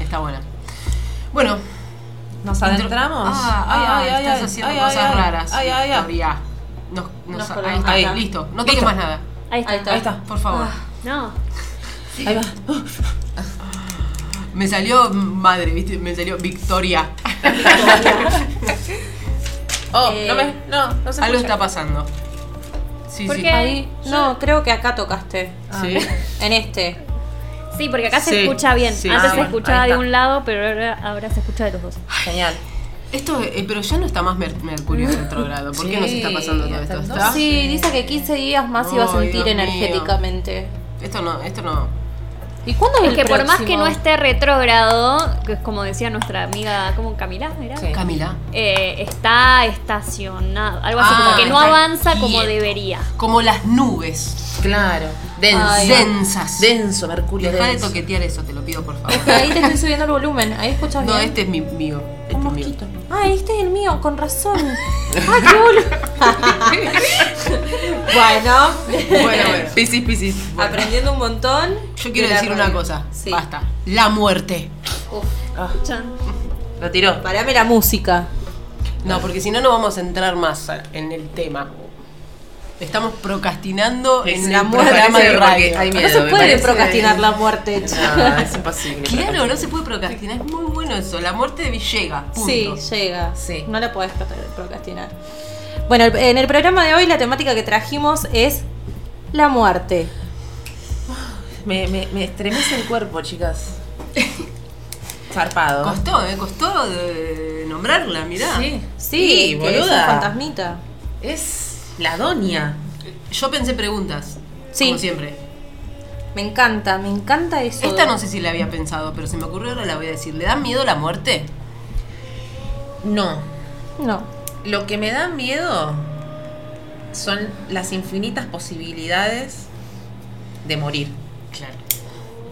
Está buena. Bueno, ¿Nos adentramos? Ah, ah, estás haciendo ay, cosas ay, ay. raras. Ay, ay, ay. Victoria. Nos- nos- Nos ahí Ahí. listo. No toques más nada. Ahí está. Ahí está. Ahí está. Por favor. No, Ahí va. Me salió madre, ¿viste? Me salió Victoria. Oh, Eh, no me. No, no se Algo escucha. está pasando. Sí, ¿Por sí. qué? Ahí, no, creo que acá tocaste. Sí. En este. sí, porque acá Sí, se escucha bien. sí. Antes Ah, se bueno, escuchaba de un lado, pero ahora, ahora se escucha de los dos. Genial. Esto, eh, pero ya no está más Mer- Mercurio retrógrado. ¿Por qué nos está pasando todo esto? ¿Está? Sí, dice que 15 días más iba a sentir Dios mío. energéticamente. Esto no, esto no. ¿Y cuándo es Es el que por más que no esté retrógrado, que es como decía nuestra amiga, ¿cómo Camila? ¿Era? Sí. Camila. Eh, está estacionado, algo así Ah, como que no avanza como debería. Como las nubes. Claro. Denso. Ay. Densas. Denso, Mercurio Deja de toquetear eso, te lo pido por favor. Es que ahí te estoy subiendo el volumen. Ahí escuchas No, bien. este es mi mío. Mío. Ah, este es el mío, con razón. ¡Ay, qué boludo! bueno, Bueno, bueno. Piscis, piscis. aprendiendo un montón. Yo quiero de decir una cosa. Sí. Basta. La muerte. Chan. Lo tiró. Parame la música. No, porque si no, no vamos a entrar más en el tema. Estamos procrastinando Es en la el muerte, programa de porque radio. hay No miedo, se me puede parece. procrastinar la muerte. No, es imposible. Claro, no se puede procrastinar. Es muy bueno eso. La muerte llega. Punto. Sí, llega. Sí. No la podés pro- procrastinar. Bueno, en el programa de hoy la temática que trajimos es la muerte. Me, me, me estremece el cuerpo, chicas. Zarpado. Costó, ¿eh? Costó de nombrarla, mirá. Sí. Sí, que es un boluda. fantasmita. Es la doña. Yo pensé preguntas. Sí. Como siempre. Me encanta, me encanta eso. Esta no sé si la había pensado, pero se me ocurrió ahora la voy a decir. ¿Le da miedo la muerte? No. No. Lo que me da miedo son las infinitas posibilidades de morir. Claro.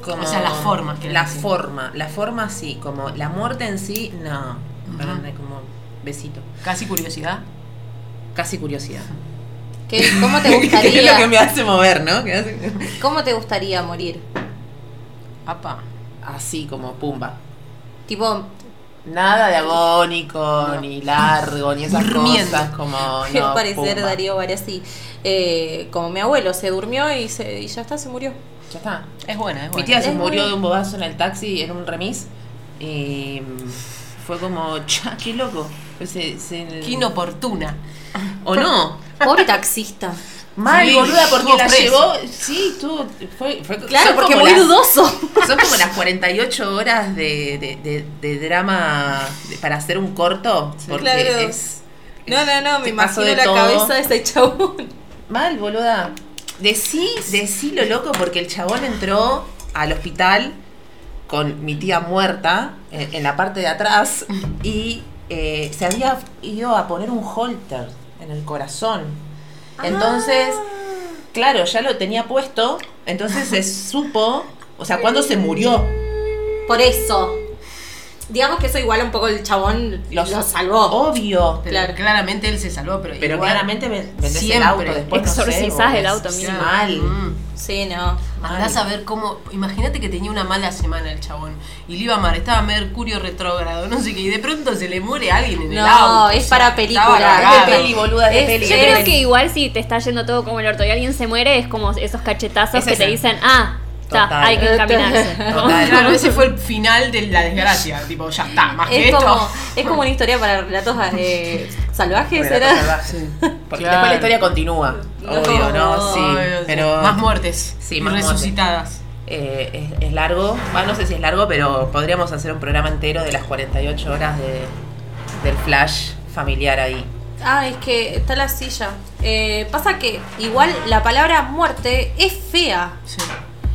Como O sea, las formas, querés La forma. La forma sí. Como la muerte en sí, no. Perdón, como besito. Casi curiosidad. Casi curiosidad. ¿Qué- ¿Cómo te es lo que gustaría? me hace mover, ¿no? Hace- ¿Cómo te gustaría morir? Apa. Así como pumba. Tipo, Nada de agónico, ni largo, ni esas Durmiendo. cosas como. al No, parecer pumba. Darío Barassi, eh, como mi abuelo, se durmió y, se, y ya está, se murió. Ya está. Es buena, es buena. Mi tía se Es murió muy- de un bobazo en el taxi en un remis. Y fue como, cha, qué loco. Pues se- se- Qué inoportuna. O no. Pobre taxista. Mal, Sí, boluda, porque la preso. llevó. Sí, tuvo. Fue, fue- Claro, porque muy las- dudoso. Son como las 48 horas de, de, de- de drama para hacer un corto. Porque Claro. es. No, no, no, me imagino de la todo. cabeza de ese chabón. Mal, boluda. Decí, decí lo loco porque el chabón entró al hospital con mi tía muerta en, en la parte de atrás y eh, se había ido a poner un holter en el corazón. Entonces, claro, ya lo tenía puesto, entonces se supo, o sea, cuando se murió. Por eso. Digamos que eso igual un poco el chabón lo, salvó. Obvio. Pero Claro. claramente él se salvó, pero, Pero igual- claramente ven- vendés el siempre auto después. no sé, exorcizás el auto es mínimo. Mal. Mm. Sí, no. Andás a ver cómo. Imagínate que tenía una mala semana el chabón. Y le iba mal, estaba Mercurio retrógrado, no sé qué. Y de pronto se le muere alguien en el No, auto. es o sea, para película. Es de peli, boluda, es de Es- peli. Yo Es- creo que igual si te está yendo todo como el orto y alguien se muere, es como esos cachetazos Es que te dicen, ah, está, Total. hay que encaminarse. Total. Claro, ese fue el final de la desgracia. Tipo, ya está, más que Es esto. es como una historia para relatos eh, salvajes, Relatos ¿era? salvajes. Porque Claro. después la historia continúa. Obvio, ¿no? Sí. Dios. Pero Más muertes. Sí, más muertes. resucitadas. eh, es, es largo. Bueno, no sé si es largo, pero podríamos hacer un programa entero de las 48 horas de, del flash familiar ahí. Ah, es que está la silla. Eh, pasa que igual la palabra muerte es fea. Sí.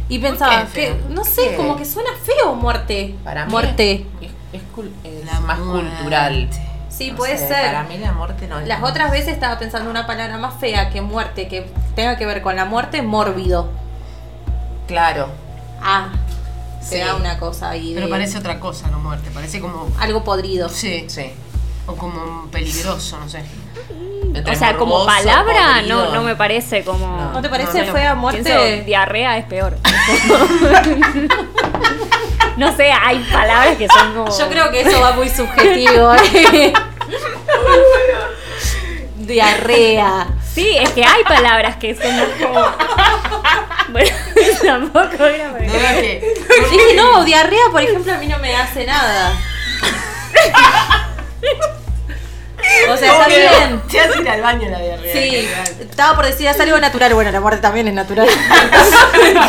Y pensaba qué que, no sé, ¿Qué? como que suena feo muerte. Para mí muerte. Es, es cul- es La más muerte. cultural. Sí, No puede sé, ser. Para mí la muerte no es. Las otras veces estaba pensando una palabra más fea que muerte, que tenga que ver con la muerte, mórbido. Claro. Ah, Sí. se da una cosa ahí de Pero parece otra cosa, no muerte. Parece como. algo podrido. Sí. Sí. O como peligroso, no sé. Entre O sea, como palabra no, no me parece como... No. ¿No te parece no, fea Pienso, muerte? diarrea es peor. no sé, hay palabras que son como... Yo creo que eso va muy subjetivo. ¿eh? Diarrea. Sí, es que hay palabras que son como... Bueno, tampoco era para No que. Dije, no, diarrea, por ejemplo, a mí no me hace nada. O sea, está bien. Te hace ir al baño la diarrea. Sí, estaba por decir, es algo natural. Bueno, la muerte también es natural.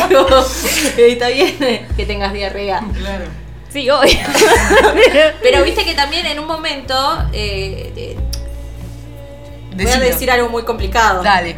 Pero, está bien que tengas diarrea. Claro. Sí, obvio. Pero viste que también en un momento. eh, eh, voy a decir algo muy complicado. Dale.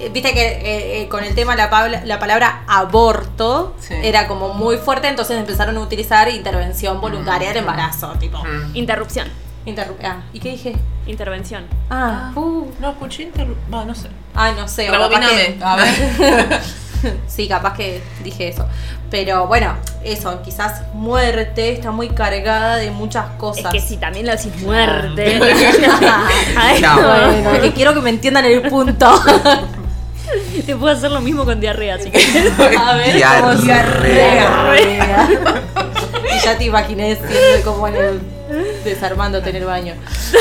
Eh, Viste que eh, eh, con el tema la, la palabra aborto Sí. era como muy fuerte, entonces empezaron a utilizar intervención voluntaria del embarazo, tipo. Mm. Interrupción. Interru- ah, ¿Y qué dije? Intervención. Ah, uh, No escuché interru- Va, no sé. ay, no sé. Rebobiname. A ver. sí, capaz que dije eso. Pero bueno, eso, quizás muerte está muy cargada de muchas cosas. Es que si también lo decís muerte. Ah. Ay, No. no. Bueno, es que quiero que me entiendan el punto. Te puedo hacer lo mismo con diarrea, así que. A ver, Diarrea. como diarrea. Y ya te imaginé siendo como en el desarmándote en el baño.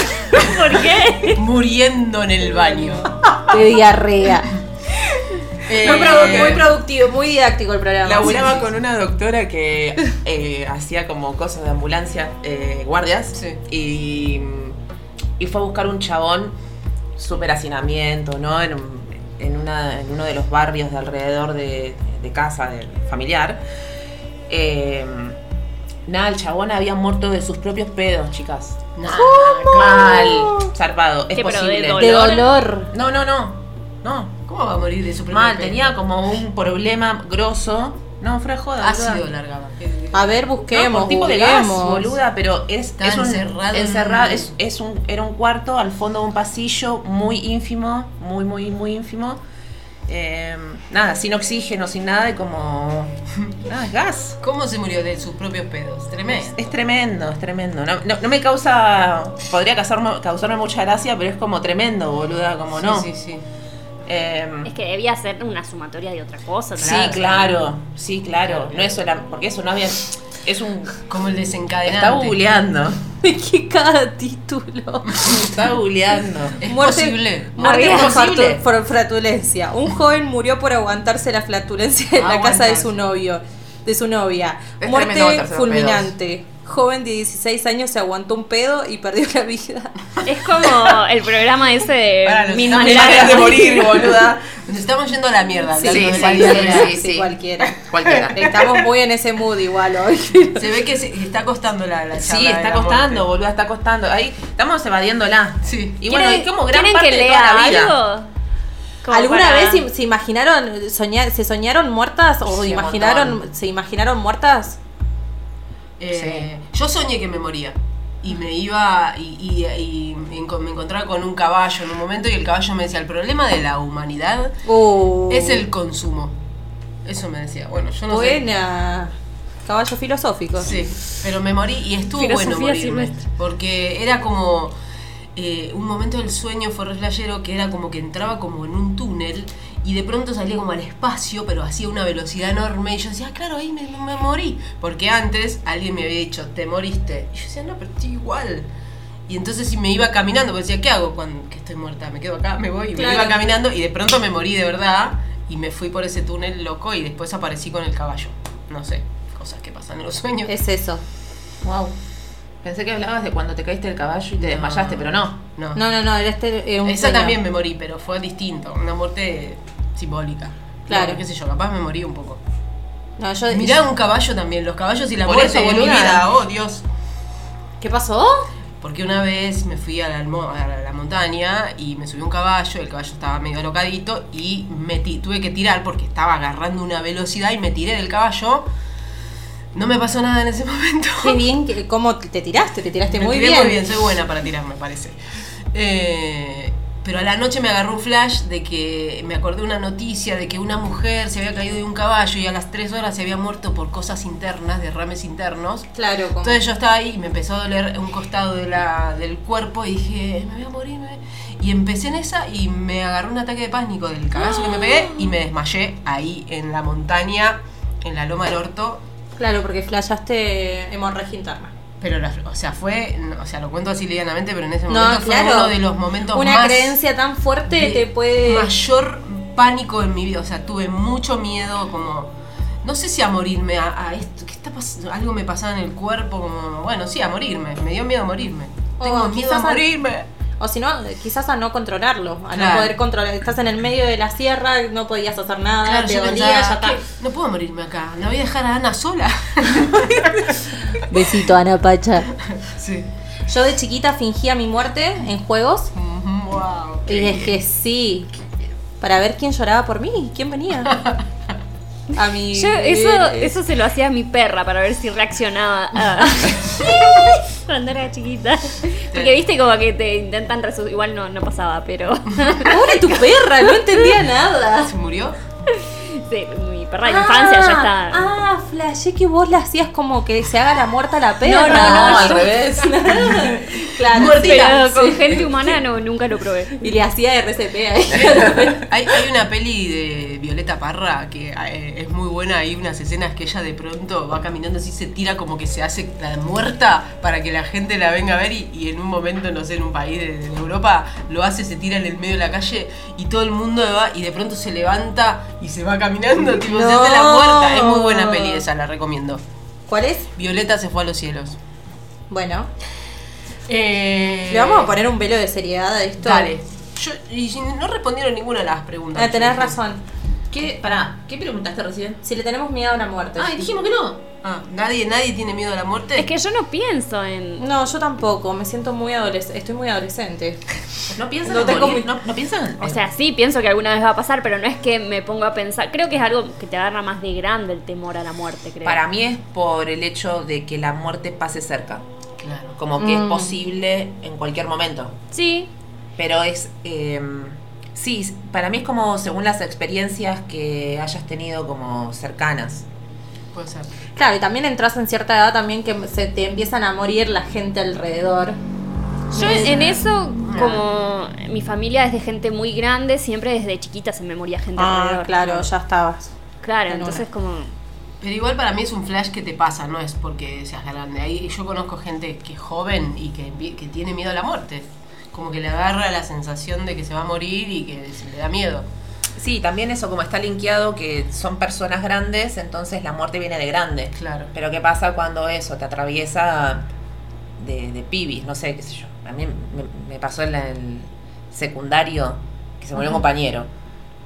¿Por qué? Muriendo en el baño. De diarrea. Eh, Muy, produ- muy productivo, muy didáctico el programa. Laburaba con una doctora que eh, hacía como cosas de ambulancia, eh, guardias, Sí. y, y fue a buscar un chabón, súper hacinamiento, ¿no? En, en, una, en uno de los barrios de alrededor de, de casa del familiar. Eh, nada, el chabón había muerto de sus propios pedos, chicas. Mal, zarpado, es ¿Qué, pero de posible. dolor? De dolor. No, no, no, no. ¿Cómo va a morir de su propio Mal, pelo? tenía como un problema grosso. No, fuera de joda. Ácido boluda. largaba. A ver, No, busquemos. por tipo de gas, boluda, pero es, es un encerrado en encerrado, es, es un, era un cuarto al fondo de un pasillo muy ínfimo, muy, muy, muy ínfimo. Eh, nada, sin oxígeno, sin nada, y como. Nada, es gas. ¿Cómo se murió de sus propios pedos? Tremendo. Es tremendo, es tremendo. No, no- no me causa. Podría causarme, causarme mucha gracia, pero es como tremendo, boluda, como no. Sí, sí, sí. Eh, Es que debía ser una sumatoria de otra cosa. sí, claro, sí, claro. No es sola, porque eso no había. Es un. Como el desencadenante. Está googleando. que cada título. Está googleando. Es Muerte- posible. Muerte por, posible. flatulencia. Un joven murió por aguantarse la flatulencia en la casa de su novio, de su novia. Es Muerte fulminante. Joven de 16 años se aguantó un pedo y perdió la vida. Es como el programa ese de Ahora de morir, boluda. Nos estamos yendo a la mierda. Sí, de sí, la sí, vida. sí, sí. cualquiera. Cualquiera. Estamos muy en ese mood igual hoy. Se ve que se- está costando la, la Sí, de está la costando, muerte. boluda, está costando. Ahí estamos evadiéndola. Sí. Y bueno, es como gran ¿Quieren parte que de lea toda la vida. algo? Como ¿Alguna para- vez se, se imaginaron, soñar, se soñaron muertas o Sí, imaginaron, se imaginaron muertas? Eh, Yo soñé que me moría. Y me iba y, y- y me enco- me encontraba con un caballo en un momento y el caballo me decía, el problema de la humanidad Uh, es el consumo. Eso me decía. Bueno, yo no sé. buena. Caballo filosófico. Sí, pero me morí y estuvo Filosofía bueno morirme. silvestre. Porque era como eh, un momento del sueño fue que era como que entraba como en un túnel y de pronto salía como al espacio, pero hacía una velocidad enorme. Y yo decía, ah, claro, ahí me, me morí. Porque antes alguien me había dicho, te moriste. Y yo decía, no, pero estoy igual. Y entonces sí me iba caminando, porque decía, ¿qué hago cuando que estoy muerta? Me quedo acá, me voy. Y Claro. me iba caminando y de pronto me morí de verdad. Y me fui por ese túnel loco y después aparecí con el caballo. No sé, cosas que pasan en los sueños. Es eso. Wow. Pensé que hablabas de cuando te caíste del caballo y te No. desmayaste, pero no. No. No, no, no, era este, era un Esa sueño. también me morí, pero fue distinto. Una muerte simbólica. Claro. No, qué sé yo, capaz me morí un poco. No, yo, Mirá un caballo también, los caballos y la Por muerte eso, vida. Oh, Dios. ¿Qué pasó? Porque una vez me fui a la, a montaña y me subí un caballo, el caballo estaba medio alocadito y me tuve que tirar porque estaba agarrando una velocidad y me tiré del caballo. No me pasó nada en ese momento. Qué bien, que, cómo te tiraste, te tiraste Me muy tiré bien. muy bien, soy buena para tirar, me parece. Eh, pero a la noche me agarró un flash de que me acordé una noticia de que una mujer se había caído de un caballo y a las 3 horas se había muerto por cosas internas, derrames internos. Claro, como... Entonces yo estaba ahí y me empezó a doler un costado de la, del cuerpo y dije, me voy a morir. me voy a-". Y empecé en esa y me agarró un ataque de pánico del cagazo que me pegué y me desmayé ahí en la montaña, en la loma del orto. Claro, porque flashaste hemorragia interna. Pero, la- o sea, fue, o sea, lo cuento así livianamente, pero en ese No, momento fue uno de los momentos Una más creencia tan fuerte de te puede... mayor pánico en mi vida. O sea, tuve mucho miedo, como, no sé si a morirme, a, a esto, ¿qué está pasando? Algo me pasaba en el cuerpo, como, bueno, sí, a morirme. Me dio miedo a morirme. O Tengo miedo a- morirme. O si no, quizás a no controlarlo, a no poder controlar. Estás en el medio de la sierra, no podías hacer nada, Claro, te dolía, ya está. "¿Qué? no puedo morirme acá, la voy a dejar a Ana sola. Besito, Ana Pacha. sí. Yo de chiquita fingía mi muerte en juegos wow. y es que sí, para ver quién lloraba por mí, quién venía. A mi... Yo eso, eso se lo hacía a mi perra para ver si reaccionaba a- cuando era chiquita. Porque viste como que te intentan resucitar. Igual no, no pasaba, pero. Pobre tu perra, no entendía nada. ¿Se murió? Sí, perra de infancia ya está. Ah, flashé que vos la hacías como que se haga la muerta la perra. No, no, no, No, al yo- revés. claro, pero sí. con gente humana no, nunca lo probé. Y le hacía RCP ahí. Hay, hay una peli de Violeta Parra que eh, es muy buena. Hay unas escenas que ella de pronto va caminando así, se tira como que se hace la muerta para que la gente la venga a ver. Y, y en un momento, no sé, en un país de, de Europa, lo hace, se tira en el medio de la calle y todo el mundo va y de pronto se levanta y se va caminando, tipo, la. Es muy buena peli esa, la recomiendo. ¿Cuál es? Violeta se fue a los cielos. Bueno, Eh, le vamos a poner un velo de seriedad a esto. Dale. Yo, y no respondieron ninguna de las preguntas. Ah, tenés razón. ¿Qué? Pará, ¿qué preguntaste recién? Si le tenemos miedo a la muerte. Ay, dijimos que no. Ah, ¿nadie, nadie tiene miedo a la muerte. Es que yo no pienso en. No, yo tampoco. Me siento muy adolescente. Estoy muy adolescente. ¿No piensan No en tengo morir? mi- ¿No, no piensan? O sea, sí, pienso que alguna vez va a pasar, pero no es que me pongo a pensar. Creo que es algo que te agarra más de grande el temor a la muerte, creo. Para mí es por el hecho de que la muerte pase cerca. Claro. Como que Mm. es posible en cualquier momento. Sí, Pero es. eh, sí, para mí es como según las experiencias que hayas tenido como cercanas. Puede ser. Claro, y también entras en cierta edad también que se te empiezan a morir la gente alrededor. Yo en eso, como mi familia es de gente muy grande, siempre desde chiquita se me moría gente Ah, alrededor. claro, ya estabas. Claro, En entonces una. como... Pero igual para mí es un flash que te pasa, no es porque seas grande. Ahí yo conozco gente que es joven y que tiene miedo a la muerte. Como que le agarra la sensación de que se va a morir y que se le da miedo. Sí, también eso, como está linkeado que son personas grandes, entonces la muerte viene de grande. Claro. Pero ¿qué pasa cuando eso te atraviesa de, de pibis? No sé, qué sé yo. A mí me, me pasó en la- el secundario que se murió un compañero.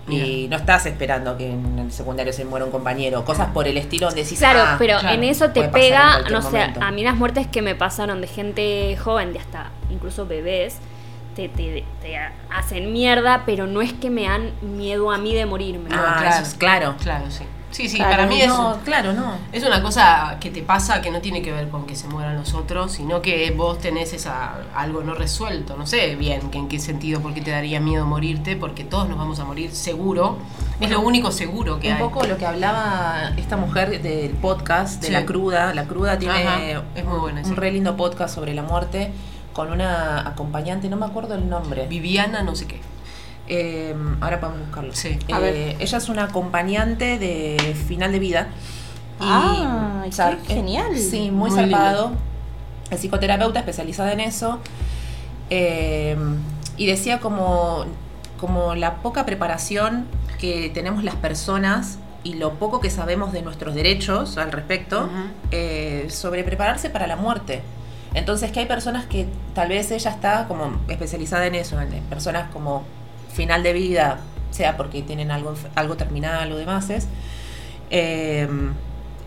Y no estás esperando que en el secundario se muera un compañero. Cosas por el estilo donde decís, Claro, "Ah, pero claro, en eso te pega, no sé, momento". a mí las muertes que me pasaron de gente joven, de hasta incluso bebés, te, te, te hacen mierda, pero no es que me dan miedo a mí de morirme. Ah, claro. eso es claro. Claro, sí. Sí, sí, Claro, para mí es, No, claro, no. es una cosa que te pasa que no tiene que ver con que se mueran los otros, sino que vos tenés esa, algo no resuelto. No sé bien que en qué sentido, por qué te daría miedo morirte, porque todos nos vamos a morir seguro. Es lo único seguro que un hay. poco lo que hablaba esta mujer del podcast de Sí. la cruda. La cruda tiene Ajá, es muy buena, un sí. re lindo podcast sobre la muerte con una acompañante, no me acuerdo el nombre. Viviana, no sé qué. Eh, ahora podemos buscarlo. Sí. A Eh, ver. Ella es una acompañante de final de vida. Y, Ah, qué eh, genial. Sí, muy, Muy zarpado. Es psicoterapeuta especializada en eso. Eh, y decía como, como la poca preparación que tenemos las personas y lo poco que sabemos de nuestros derechos al respecto eh, sobre prepararse para la muerte. Entonces que hay personas que tal vez ella está como especializada en eso, personas como final de vida, sea porque tienen algo, algo terminal o demás, es, eh,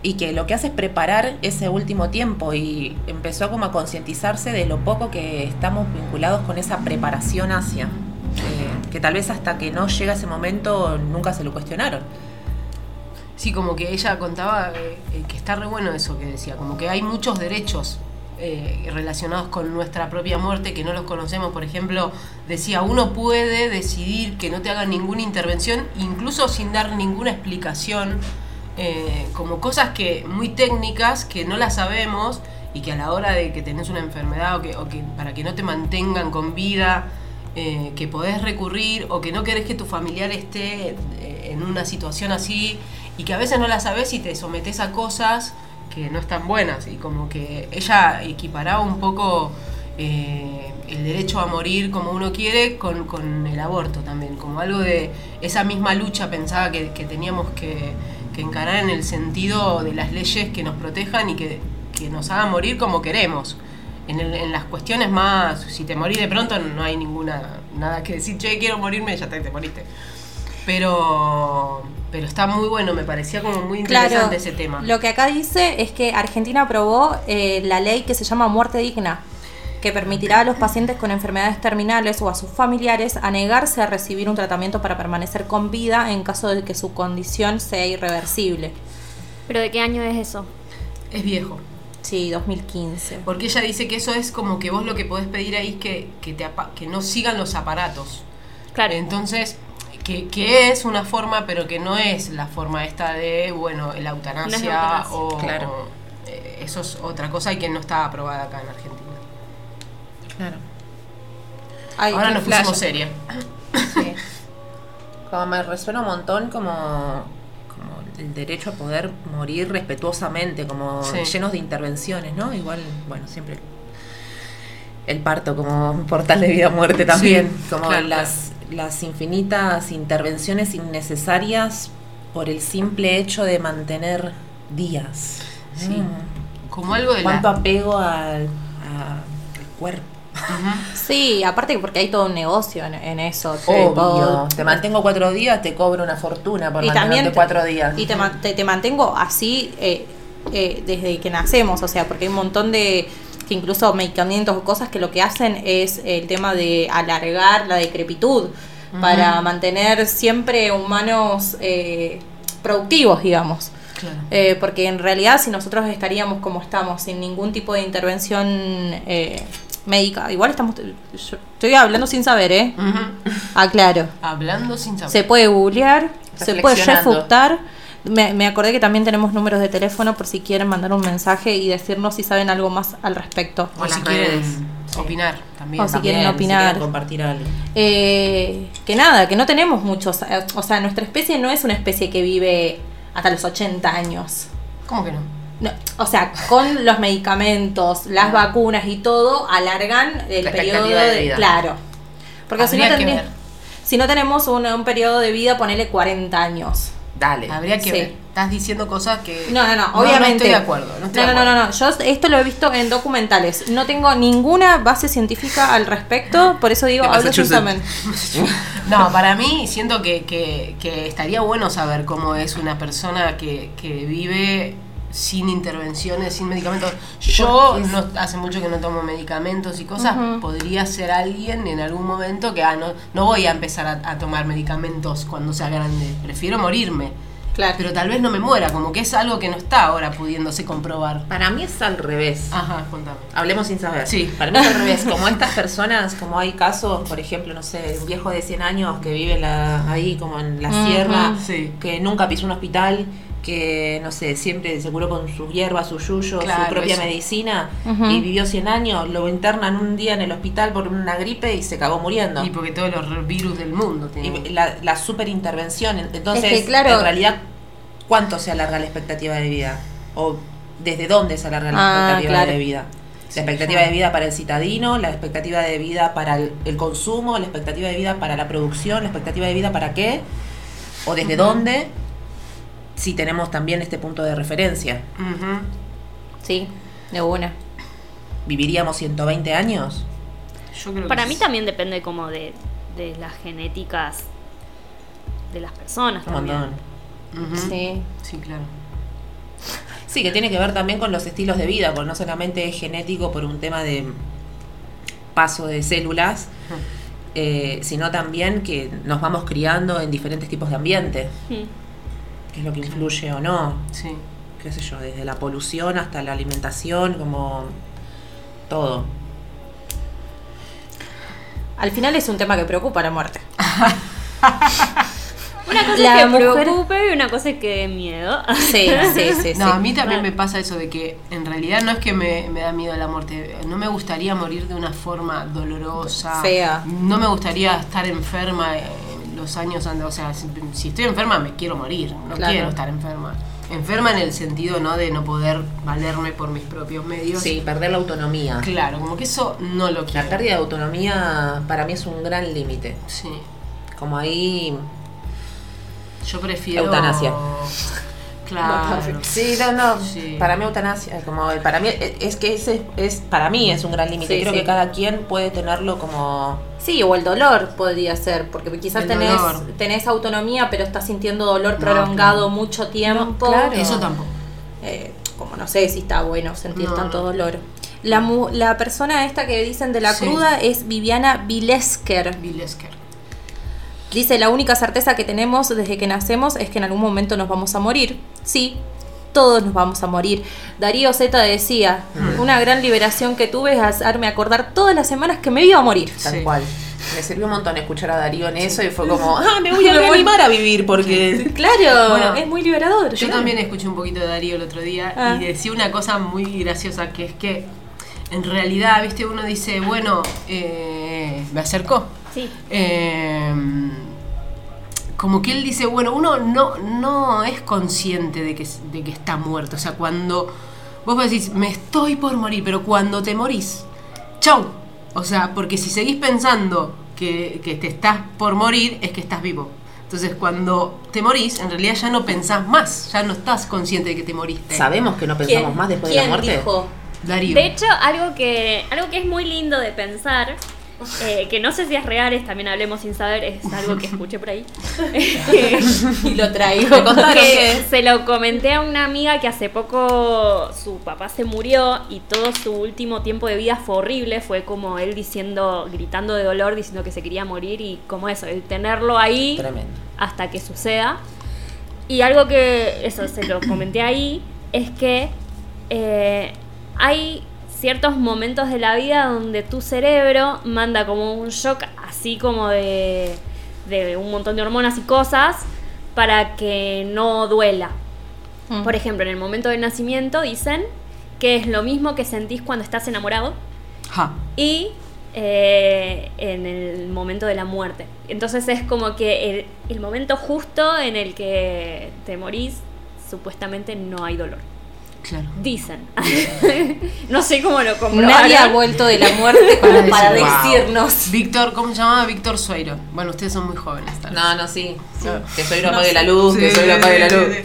y que lo que hace es preparar ese último tiempo y empezó como a concientizarse de lo poco que estamos vinculados con esa preparación hacia, eh, que tal vez hasta que no llega ese momento nunca se lo cuestionaron. Sí, como que ella contaba eh, eh, que está re bueno eso que decía, como que hay muchos derechos eh, relacionados con nuestra propia muerte que no los conocemos. Por ejemplo, decía, uno puede decidir que no te hagan ninguna intervención, incluso sin dar ninguna explicación, eh, como cosas que muy técnicas que no las sabemos y que a la hora de que tenés una enfermedad o que, o que para que no te mantengan con vida, eh, que podés recurrir o que no querés que tu familiar esté en una situación así y que a veces no la sabes y te sometes a cosas que no están buenas y como que ella equiparaba un poco eh, el derecho a morir como uno quiere con, con el aborto también, como algo de esa misma lucha pensaba que, que teníamos que, que encarar en el sentido de las leyes que nos protejan y que, que nos hagan morir como queremos. En, en las cuestiones más, si te morís de pronto no hay ninguna, nada que decir, che, quiero morirme, ya te, te moriste. Pero, pero está muy bueno, me parecía como muy interesante Claro, ese tema. lo que acá dice es que Argentina aprobó eh, la ley que se llama muerte digna, que permitirá a los pacientes con enfermedades terminales o a sus familiares a negarse a recibir un tratamiento para permanecer con vida en caso de que su condición sea irreversible. ¿Pero de qué año es eso? Es viejo. Sí, 2015. Porque ella dice que eso es como que vos lo que podés pedir ahí es que, que, te apa- que no sigan los aparatos. Claro. Entonces, que, que es una forma, pero que no es la forma esta de, bueno, la eutanasia, No es la eutanasia. o... Claro. eh, eso es otra cosa y que no está aprobada acá en Argentina. Claro. Ay, Ahora nos pusimos seria. Sí. Como me resuena un montón como, como el derecho a poder morir respetuosamente, como Sí. llenos de intervenciones, ¿no? Igual, bueno, siempre el parto como un portal de vida o muerte también, Sí, como claro, las, las infinitas intervenciones innecesarias por el simple hecho de mantener días. Sí. Mm. Como algo de Cuánto la... apego al, a- al cuerpo. Sí, aparte que porque hay todo un negocio en, en eso. Obvio. Todo- Te mantengo cuatro días, te cobro una fortuna por y mantenerte también cuatro días. y te- te mantengo así eh, eh, desde que nacemos o sea porque hay un montón de que incluso medicamentos o cosas que lo que hacen es el tema de alargar la decrepitud para mantener siempre humanos eh, productivos digamos Claro. Eh, porque en realidad si nosotros estaríamos como estamos sin ningún tipo de intervención eh, médica igual estamos yo estoy hablando sin saber eh Ujú. aclaro Hablando sin saber. se puede googlear, se puede refutar. Me, me acordé que también tenemos números de teléfono por si quieren mandar un mensaje y decirnos si saben algo más al respecto. O si las quieren redes. Sí. opinar también. O si También, quieren opinar. quieren compartir algo. Eh, que nada, que no tenemos muchos. eh, O sea, nuestra especie no es una especie que vive hasta los 80 años. ¿Cómo que no? No, o sea, con los medicamentos, las vacunas y todo, alargan el La periodo de de, vida. Claro. Porque si no ver. Si no tenemos un, un periodo de vida, ponele 40 años. Dale. Habría que Sí. ver. Estás diciendo cosas que. No, no, no, obviamente. No estoy de acuerdo. No, estoy no, de no, no, no, no. Yo esto lo he visto en documentales. No tengo ninguna base científica al respecto, por eso digo, hablo saber. No, para mí siento que, que- que estaría bueno saber cómo es una persona que, que vive sin intervenciones, sin medicamentos. Yo no, hace mucho que no tomo medicamentos y cosas. Ujú. Podría ser alguien en algún momento que ah, no, no voy a empezar a, a tomar medicamentos cuando sea grande. Prefiero morirme. Claro. Pero tal vez no me muera, como que es algo que no está ahora pudiéndose comprobar. Para mí es al revés. Ajá, contame. Hablemos sin saber. Sí. Para mí es al revés. Como estas personas, como hay casos, por ejemplo, no sé, un viejo de 100 años que vive la- ahí como en la Ujú. sierra, Sí. que nunca pisó un hospital, que no sé, siempre se curó con sus hierbas, yuyos, Claro, su propia eso. medicina, y vivió 100 años, lo internan un día en el hospital por una gripe y se cagó muriendo. Y porque todos los virus del mundo tienen. Y la, la super intervención. Entonces, Es que, claro- en realidad, ¿cuánto se alarga la expectativa de vida? ¿O desde dónde se alarga la Ah, expectativa claro. de vida? La expectativa de vida para el citadino, la expectativa de vida para el, el consumo, la expectativa de vida para la producción, la expectativa de vida para qué, o desde dónde, si tenemos también este punto de referencia. Sí, de una. ¿Viviríamos 120 años? Yo creo Para que mí también depende como de, de las genéticas de las personas Un también. montón. Sí. Sí, claro. Sí, que tiene que ver también con los estilos de vida, porque no solamente es genético por un tema de paso de células, eh, sino también que nos vamos criando en diferentes tipos de ambiente, Mm. Que es lo que influye o no, Sí. qué sé yo, desde la polución hasta la alimentación, como todo. Al final es un tema que preocupa la muerte. Una cosa La es que mujer- preocupe y una cosa es que dé miedo. Sí, sí, sí. No, sí. a mí también me pasa eso de que en realidad no es que me, me da miedo la muerte, no me gustaría morir de una forma dolorosa, Fea. no me gustaría estar enferma en los años antes, o sea, si, estoy enferma me quiero morir, no Claro. quiero estar enferma. Enferma en el sentido no de no poder valerme por mis propios medios. Sí, perder la autonomía. Claro, como que eso no lo quiero. La pérdida de autonomía para mí es un gran límite. Sí. Como ahí... Yo prefiero Eutanasia. Claro. Sí, no, no. Sí. Para mí eutanasia, es como para mí es es que ese es para mí es un gran límite. Sí, Creo sí. que cada quien puede tenerlo como Sí, o el dolor podría ser, porque quizás tenés, tenés autonomía, pero estás sintiendo dolor No, prolongado claro. mucho tiempo. claro. Eso tampoco. Eh, como no sé si está bueno sentir No, tanto no. dolor. La, mu- la persona esta que dicen de la Sí. cruda es Viviana Vilesker. Bill Esker. Dice, la única certeza que tenemos desde que nacemos es que en algún momento nos vamos a morir. Sí, todos nos vamos a morir. Darío Z decía, una gran liberación que tuve es hacerme acordar todas las semanas que me iba a morir. tal Sí. cual. Me sirvió un montón escuchar a Darío en eso y fue como, ah, me voy a reanimar a vivir porque Claro, Bueno, es muy liberador. Yo también escuché un poquito de Darío el otro día Ah. y decía una cosa muy graciosa que es que en realidad, viste, uno dice, bueno, eh, me acercó. Sí. Eh, como que él dice, bueno, uno no, no es consciente de que, de que está muerto. O sea, cuando vos decís, me estoy por morir, pero cuando te morís, chau. O sea, porque si seguís pensando que, que te estás por morir, es que estás vivo. Entonces, cuando te morís, en realidad ya no pensás más, ya no estás consciente de que te moriste. sabemos que no pensamos más después de la ¿Quién muerte. dijo? Darío. De hecho, algo que, algo que es muy lindo de pensar, eh, que no sé si es real, es también hablemos sin saber, es algo que escuché por ahí. y lo traigo. Contaron que que se lo comenté a una amiga que hace poco su papá se murió y todo su último tiempo de vida fue horrible, fue como él diciendo, gritando de dolor, diciendo que se quería morir y como eso, el tenerlo ahí tremendo. hasta que suceda. Y algo que, eso se lo comenté ahí, es que eh, hay ciertos momentos de la vida donde tu cerebro manda como un shock así como de, de un montón de hormonas y cosas para que no duela. Mm. Por ejemplo, en el momento del nacimiento dicen que es lo mismo que sentís cuando estás enamorado Ja. y eh, en el momento de la muerte. Entonces es como que el, el momento justo en el que te morís, supuestamente no hay dolor. Claro. Dicen. no sé cómo lo comprobaron. Nadie ha vuelto de la muerte como para Wow. decirnos. Víctor, ¿cómo se llamaba? Víctor Sueiro. Bueno, ustedes son muy jóvenes. tal vez. No, no, sí. sí. No. Que soy lo apague la luz, que Sí, soy lo apague la luz. sí.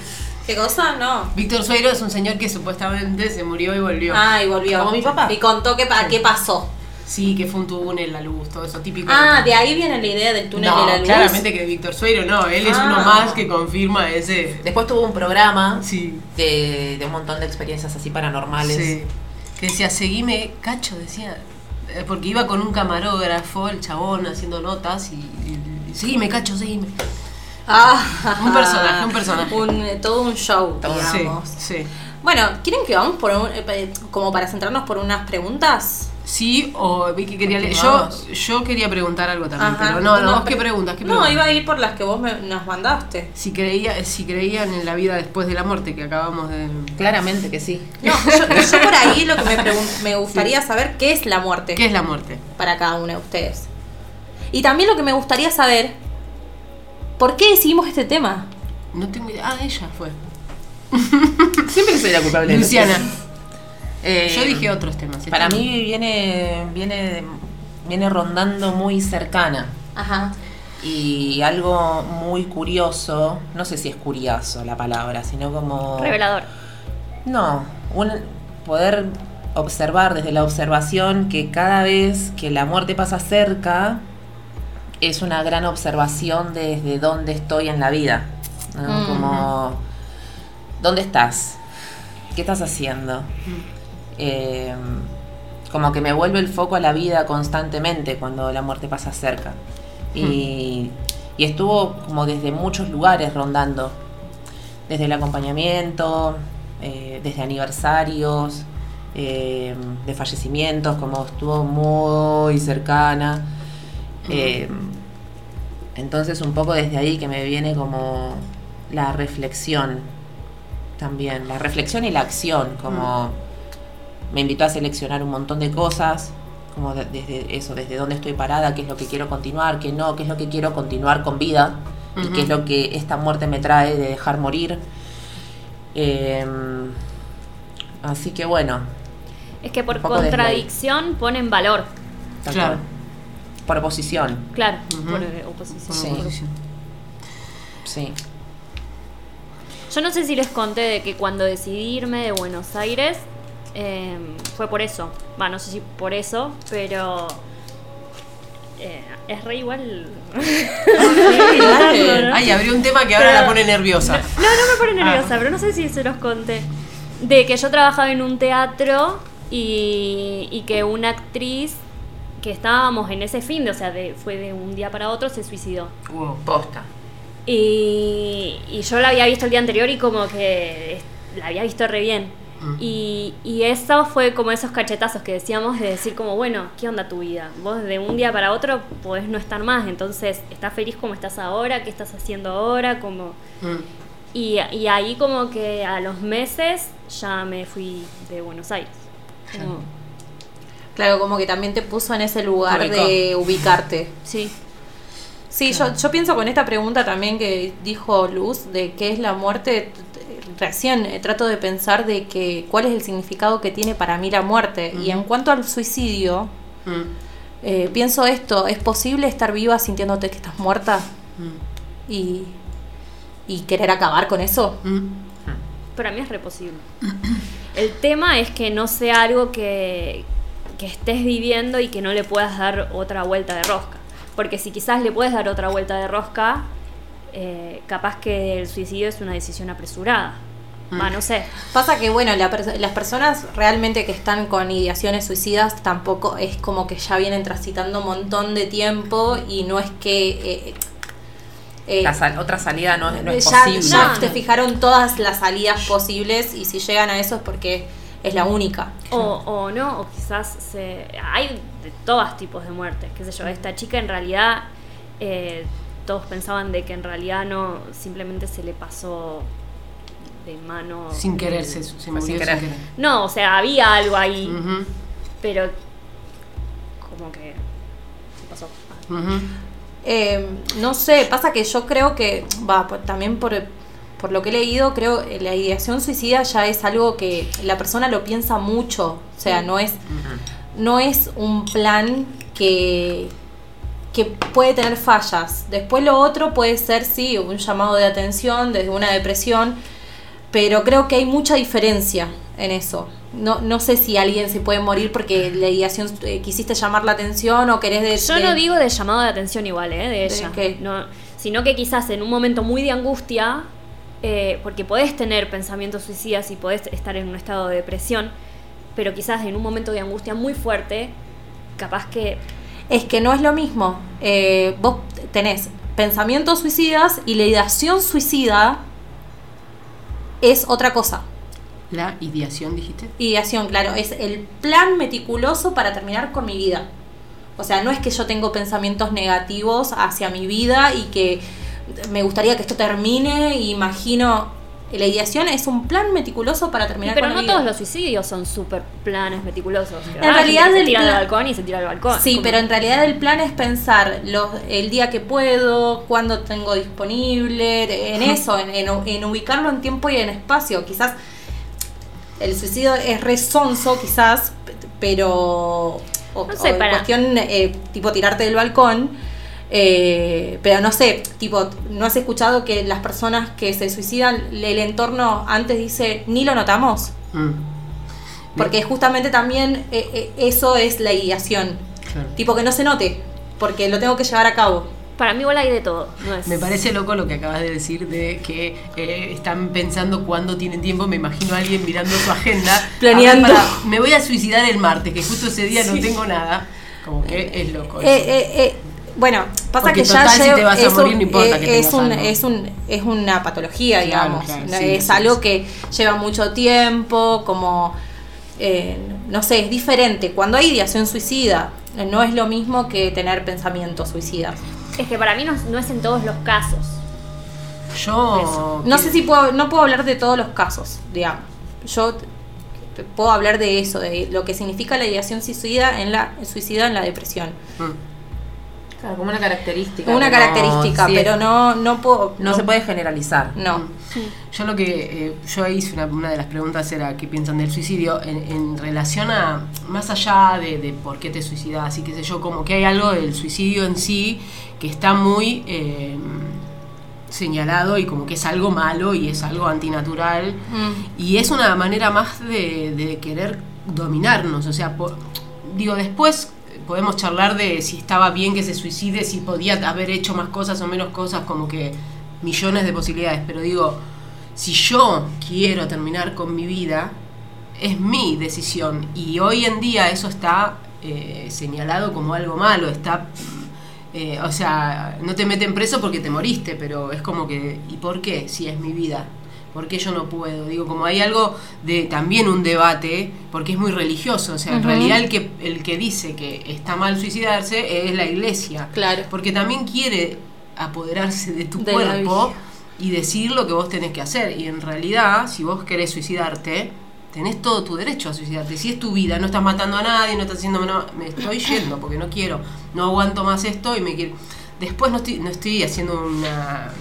¿Qué cosa? No. Víctor Sueiro es un señor que supuestamente se murió y volvió. Ah, y volvió. Como mi papá. Y contó que pa- qué pasó. Sí, que fue un túnel, la luz, todo eso típico. Ah, de ahí viene la idea del túnel no, de la luz. claramente que de Víctor Sueiro no, él es Ah. uno más que confirma ese. Después tuvo un programa Sí. de, de un montón de experiencias así paranormales. Sí. Que decía, seguime, cacho, decía. eh, Porque iba con un camarógrafo, el chabón, haciendo notas y. y- seguime, cacho, seguime. Ah, Un personaje, un personaje. Un, todo un show, digamos. Sí, sí. Bueno, ¿quieren que vamos por un- eh, como para centrarnos por unas preguntas? Sí, o Vicky quería leer. Yo, yo quería preguntar algo también, Ajá. pero no, no, vos qué preguntas, qué No, iba a ir por las que vos me- nos mandaste. Si, creía, si creían en la vida después de la muerte que acabamos de. Claramente que sí. No, yo, yo por ahí lo que me, me gustaría saber qué es la muerte ¿Qué es la muerte? para cada uno de ustedes. Y también lo que me gustaría saber, ¿por qué decidimos este tema? No tengo idea. Ah, ella fue. Siempre soy la culpable. de Luciana. Eh, Yo dije otros temas. Para mí viene, viene, viene rondando muy cercana. Ajá. Y algo muy curioso, no sé si es curioso la palabra, sino como... Revelador. No, un, poder observar desde la observación que cada vez que la muerte pasa cerca, es una gran observación desde dónde estoy en la vida. ¿no? Ujú. Como, ¿dónde estás? ¿Qué estás haciendo? Eh, como que me vuelve el foco a la vida constantemente cuando la muerte pasa cerca. Y, y estuvo como desde muchos lugares rondando. Desde el acompañamiento, eh, desde aniversarios, eh, de fallecimientos, como estuvo muy cercana. Eh, entonces un poco desde ahí que me viene como la reflexión también, la reflexión y la acción, como me invitó a seleccionar un montón de cosas, como de- desde eso, desde dónde estoy parada, qué es lo que quiero continuar, qué no, qué es lo que quiero continuar con vida y qué es lo que esta muerte me trae de dejar morir. Eh, así que bueno, Es que por contradicción ponen valor. tal Claro. cual. por oposición, Claro, Ujú. por eh, oposición. Sí. sí. Yo no sé si les conté de que cuando decidí irme de Buenos Aires eh, fue por eso. Va, no sé si por eso, pero eh, es re igual. dale. Ay, abrió un tema que ahora la pone nerviosa. No, no me pone nerviosa, pero no sé si se los conté. De que yo trabajaba en un teatro y, y que una actriz que estábamos en ese fin de, o sea, de, fue de un día para otro, se suicidó. Wow. Posta. Y, y yo la había visto el día anterior y como que la había visto re bien. Y, y eso fue como esos cachetazos que decíamos de decir como, bueno, ¿qué onda tu vida? Vos de un día para otro podés no estar más, entonces, ¿estás feliz como estás ahora? ¿Qué estás haciendo ahora? Como... Mm. Y, y ahí como que a los meses ya me fui de Buenos Aires. Como- Claro, como que también te puso en ese lugar Ubicó. de ubicarte. sí. Sí, yo, yo pienso con esta pregunta también que dijo Luz, de qué es la muerte, recién eh, trato de pensar de que cuál es el significado que tiene para mí la muerte. Y en cuanto al suicidio, Mm. eh, pienso esto, ¿es posible estar viva sintiéndote que estás muerta Mm. y, y querer acabar con eso? Mm. Para mí es reposible. El tema es que no sea algo que, que estés viviendo y que no le puedas dar otra vuelta de rosca. Porque si quizás le puedes dar otra vuelta de rosca, eh, capaz que el suicidio es una decisión apresurada. Va, no sé. Pasa que, bueno, la las personas realmente que están con ideaciones suicidas tampoco es como que ya vienen transitando un montón de tiempo y no es que... eh, eh, La sal- otra salida no, es- no es ya, posible. ya No. te fijaron todas las salidas posibles y si llegan a eso es porque es la única. O, o no, o quizás se, hay de todos tipos de muertes, qué sé yo. Esta chica en realidad, eh, todos pensaban de que en realidad no, simplemente se le pasó de mano. Sin querer, se, se murió sin sin querer. No, o sea, había algo ahí, pero como que se pasó. Eh, no sé, pasa que yo creo que, va, por- también por, por lo que he leído, creo que la ideación suicida ya es algo que la persona lo piensa mucho. O sea, no es, no es un plan que, que puede tener fallas. Después lo otro puede ser, sí, un llamado de atención desde una depresión, pero creo que hay mucha diferencia en eso. No, no sé si alguien se puede morir porque la ideación eh, quisiste llamar la atención o querés de... Yo de- no digo de llamado de atención igual, ¿eh? De ella. No, sino que quizás en un momento muy de angustia, eh, porque podés tener pensamientos suicidas y podés estar en un estado de depresión, pero quizás en un momento de angustia muy fuerte, capaz que Es que no es lo mismo. Eh, vos tenés pensamientos suicidas y la ideación suicida es otra cosa. La ideación, dijiste. Ideación, claro, es el plan meticuloso para terminar con mi vida. O sea, no es que yo tengo pensamientos negativos hacia mi vida y que me gustaría que esto termine imagino... La ideación es un plan meticuloso para terminar pero con no la vida. todos los suicidios son súper planes meticulosos. En realidad se tira del balcón y se tira del balcón. Sí, pero en realidad el plan es pensar los, el día que puedo, cuándo tengo disponible, en eso, en, en- en ubicarlo en tiempo y en espacio. Quizás el suicidio es resonso, quizás, pero. O, No sé, o para- cuestión eh, tipo tirarte del balcón. Eh, pero no sé, tipo, ¿no has escuchado que las personas que se suicidan, el entorno antes dice, ni lo notamos? Mm. Porque justamente también eh, eh, eso es la ideación. Claro. Tipo que no se note, porque lo tengo que llevar a cabo. Para mí igual hay de todo. No es... Me parece loco lo que acabas de decir de que eh, están pensando cuándo tienen tiempo. Me imagino a alguien mirando su agenda. Planeando. Para- me voy a suicidar el martes, que justo ese día no tengo nada. Como que es loco. Eh, eso. eh, eh, bueno, pasa Porque que ya si lleva- te vas a eso, morir, no importa eh, que es, un, es, un, es una patología, Claro, digamos. claro, No, sí, es sí, algo sí. que lleva mucho tiempo, como, eh, no sé, es diferente. Cuando hay ideación suicida, no es lo mismo que tener pensamientos suicidas. Es que para mí no, no es en todos los casos. Yo. No sé si puedo, no puedo hablar de todos los casos, digamos. Yo puedo hablar de eso, de lo que significa la ideación suicida en la suicida en la depresión. Mm. Claro, como una característica. Una característica, sí, pero no no puedo No, se puede generalizar. no. Yo lo que eh, yo hice una, una de las preguntas era qué piensan del suicidio en, en relación a más allá de, de por qué te suicidas y qué sé yo, como que hay algo del suicidio en sí que está muy eh, señalado y como que es algo malo y es algo antinatural Mm. y es una manera más de, de querer dominarnos, o sea, digo, después podemos charlar de si estaba bien que se suicide, si podía haber hecho más cosas o menos cosas, como que millones de posibilidades, pero digo, si yo quiero terminar con mi vida, es mi decisión y hoy en día eso está eh, señalado como algo malo, está... eh, o sea, no te meten preso porque te moriste, pero es como que, ¿y por qué? Si es mi vida. ¿Por qué yo no puedo? Digo, como hay algo de también un debate, porque es muy religioso. O sea, en realidad el que, el que dice que está mal suicidarse es la iglesia. Claro. Porque también quiere apoderarse de tu De cuerpo y decir lo que vos tenés que hacer. Y en realidad, si vos querés suicidarte, tenés todo tu derecho a suicidarte. Si es tu vida, no estás matando a nadie, no estás haciendo... Me estoy yendo porque no quiero, no aguanto más esto y me quiero... Después no estoy, no estoy haciendo una,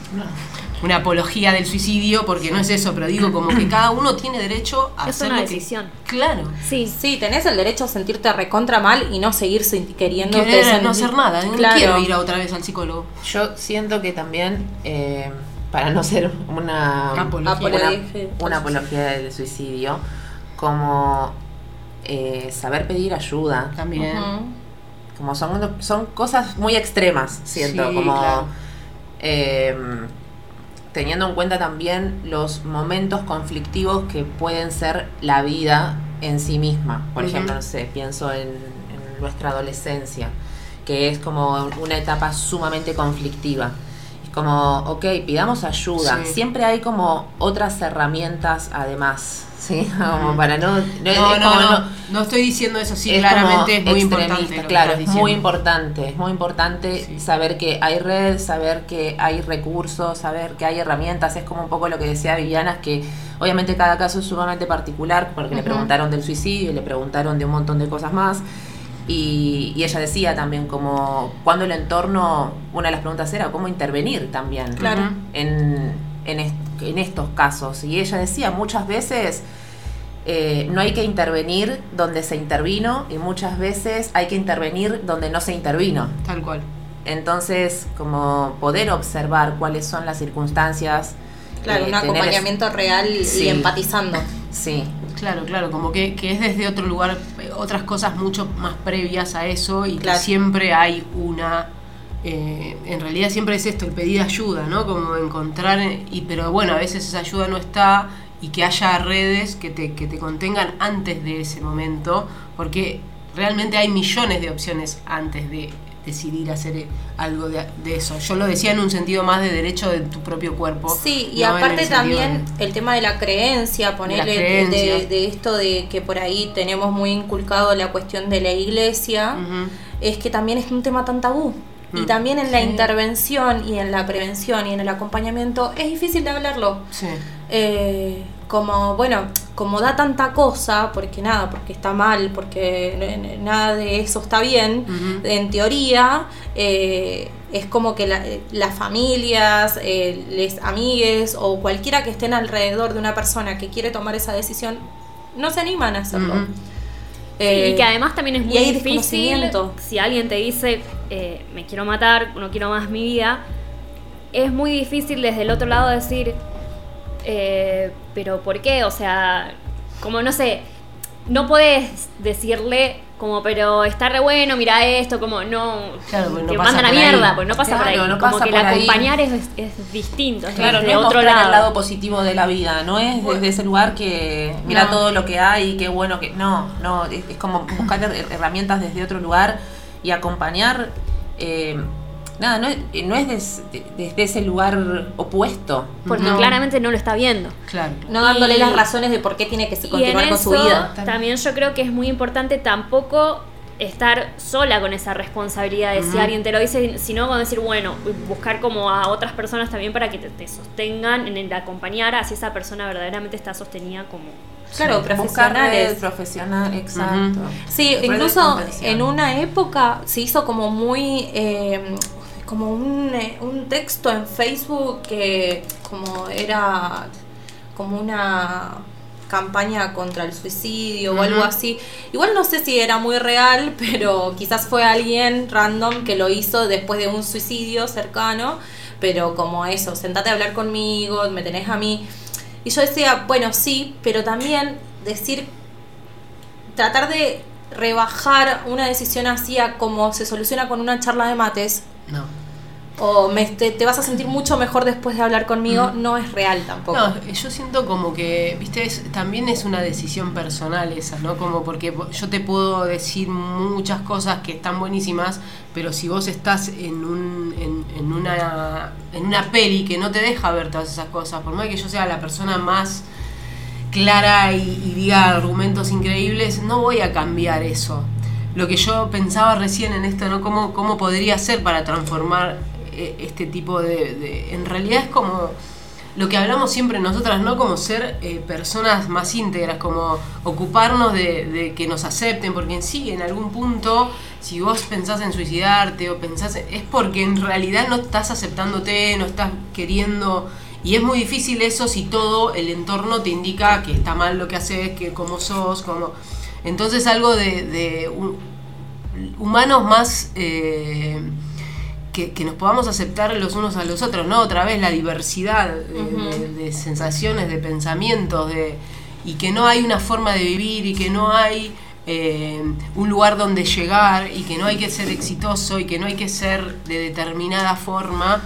una apología del suicidio porque no es eso, pero digo como que cada uno tiene derecho a Es hacer una lo que- decisión. Claro. Sí. Sí, tenés el derecho a sentirte recontra mal y no seguir queriendo Querer no hacer nada, no Claro. quiero ir a otra vez al psicólogo. Yo siento que también, eh, para no ser una Apología. una, Apología. una apología del suicidio, como eh, saber pedir ayuda, También. Como son, son cosas muy extremas, siento, Sí, como claro. eh, teniendo en cuenta también los momentos conflictivos que pueden ser la vida en sí misma. Por ejemplo, no sé, pienso en, en nuestra adolescencia, que es como una etapa sumamente conflictiva. Como, ok, pidamos ayuda. Sí. Siempre hay como otras herramientas además, ¿sí? Como para no... no- No, no, no, no estoy diciendo eso, sí, es claramente es muy importante. Claro, es muy importante, es muy importante Sí. saber que hay red, saber que hay recursos, saber que hay herramientas, es como un poco lo que decía Viviana, que obviamente cada caso es sumamente particular, porque le preguntaron del suicidio y le preguntaron de un montón de cosas más. Y, y ella decía también como cuando el entorno, una de las preguntas era cómo intervenir también Claro. en, en, est- en estos casos. Y ella decía, muchas veces eh, no hay que intervenir donde se intervino y muchas veces hay que intervenir donde no se intervino. Tal cual. Entonces, como poder observar cuáles son las circunstancias. Claro, eh, un es- acompañamiento real Sí. y empatizando. Sí, Claro, claro, como que, que es desde otro lugar, eh, otras cosas mucho más previas a eso y Claro. que siempre hay una... eh, en realidad siempre es esto, el pedir ayuda, ¿no? Como encontrar, y pero bueno, a veces esa ayuda no está y que haya redes que te, que te contengan antes de ese momento, porque realmente hay millones de opciones antes de decidir hacer eh, algo de, de eso. Yo lo decía en un sentido más de derecho de tu propio cuerpo. Sí, y no aparte el también de- el tema de la creencia, ponerle de, creencia. de- de esto de que por ahí tenemos muy inculcado la cuestión de la iglesia, es que también es un tema tan tabú. Y Mm. también en la intervención y en la prevención y en el acompañamiento es difícil de hablarlo. Sí. Eh, como, bueno, como da tanta cosa, porque nada, porque está mal, porque nada de eso está bien, en teoría eh, es como que la- las familias, eh, les amigues o cualquiera que estén alrededor de una persona que quiere tomar esa decisión, no se animan a hacerlo. Eh, y que además también es muy difícil si alguien te dice eh, me quiero matar, no quiero más mi vida, es muy difícil desde el otro lado decir eh, pero ¿por qué? O sea, como no sé, no puedes decirle como pero está re bueno, mira esto, como no Claro, no te mandan a mierda, porque no pasa por ahí, no como pasa que el acompañar es, es distinto, es Claro, desde no es otro lado. el lado positivo de la vida, no es desde ese lugar que mira No. todo lo que hay, qué bueno que. No, no, es, es como buscar her- herramientas desde otro lugar y acompañar. eh, nada, no es, no es des- de- desde ese lugar opuesto. porque No. claramente no lo está viendo. Claro. no dándole y- las razones de por qué tiene que Y en continuar con su vida. también yo creo que es muy importante tampoco estar sola con esa responsabilidad de si alguien te lo dice, sino con decir, bueno, buscar como a otras personas también para que te, te sostengan en el acompañar a si esa persona verdaderamente está sostenida como... Claro, Buscar profesionales. profesional, exacto. Sí, Red incluso en una época se hizo como muy eh, como un, eh, un texto en Facebook que como era como una campaña contra el suicidio o algo así. Igual no sé si era muy real, pero quizás fue alguien random que lo hizo después de un suicidio cercano, pero como eso, sentate a hablar conmigo, me tenés a mí. Y yo decía, bueno, sí, pero también decir tratar de rebajar una decisión así a como se soluciona con una charla de mates No. o me, te, te vas a sentir mucho mejor después de hablar conmigo, no es real tampoco. No, yo siento como que, viste, es, también es una decisión personal esa, ¿no? Como porque yo te puedo decir muchas cosas que están buenísimas, pero si vos estás en, un, en, en una, en una peli que no te deja ver todas esas cosas, por más que yo sea la persona más clara y, y diga argumentos increíbles, no voy a cambiar eso. Lo que yo pensaba recién en esto, ¿no? ¿Cómo, cómo podría ser para transformar eh, este tipo de, En realidad es como lo que hablamos siempre nosotras, ¿no? Como ser eh, personas más íntegras, como ocuparnos de, de que nos acepten, porque en sí, en algún punto, si vos pensás en suicidarte o pensás, en- es porque en realidad no estás aceptándote, no estás queriendo, y es muy difícil eso si todo el entorno te indica que está mal lo que haces, que cómo sos, como... Entonces algo de, de hu- humanos más... eh, que, que nos podamos aceptar los unos a los otros, ¿no? Otra vez la diversidad de, de- de sensaciones, de pensamientos, de, y que no hay una forma de vivir y que no hay eh, un lugar donde llegar y que no hay que ser exitoso y que no hay que ser de determinada forma.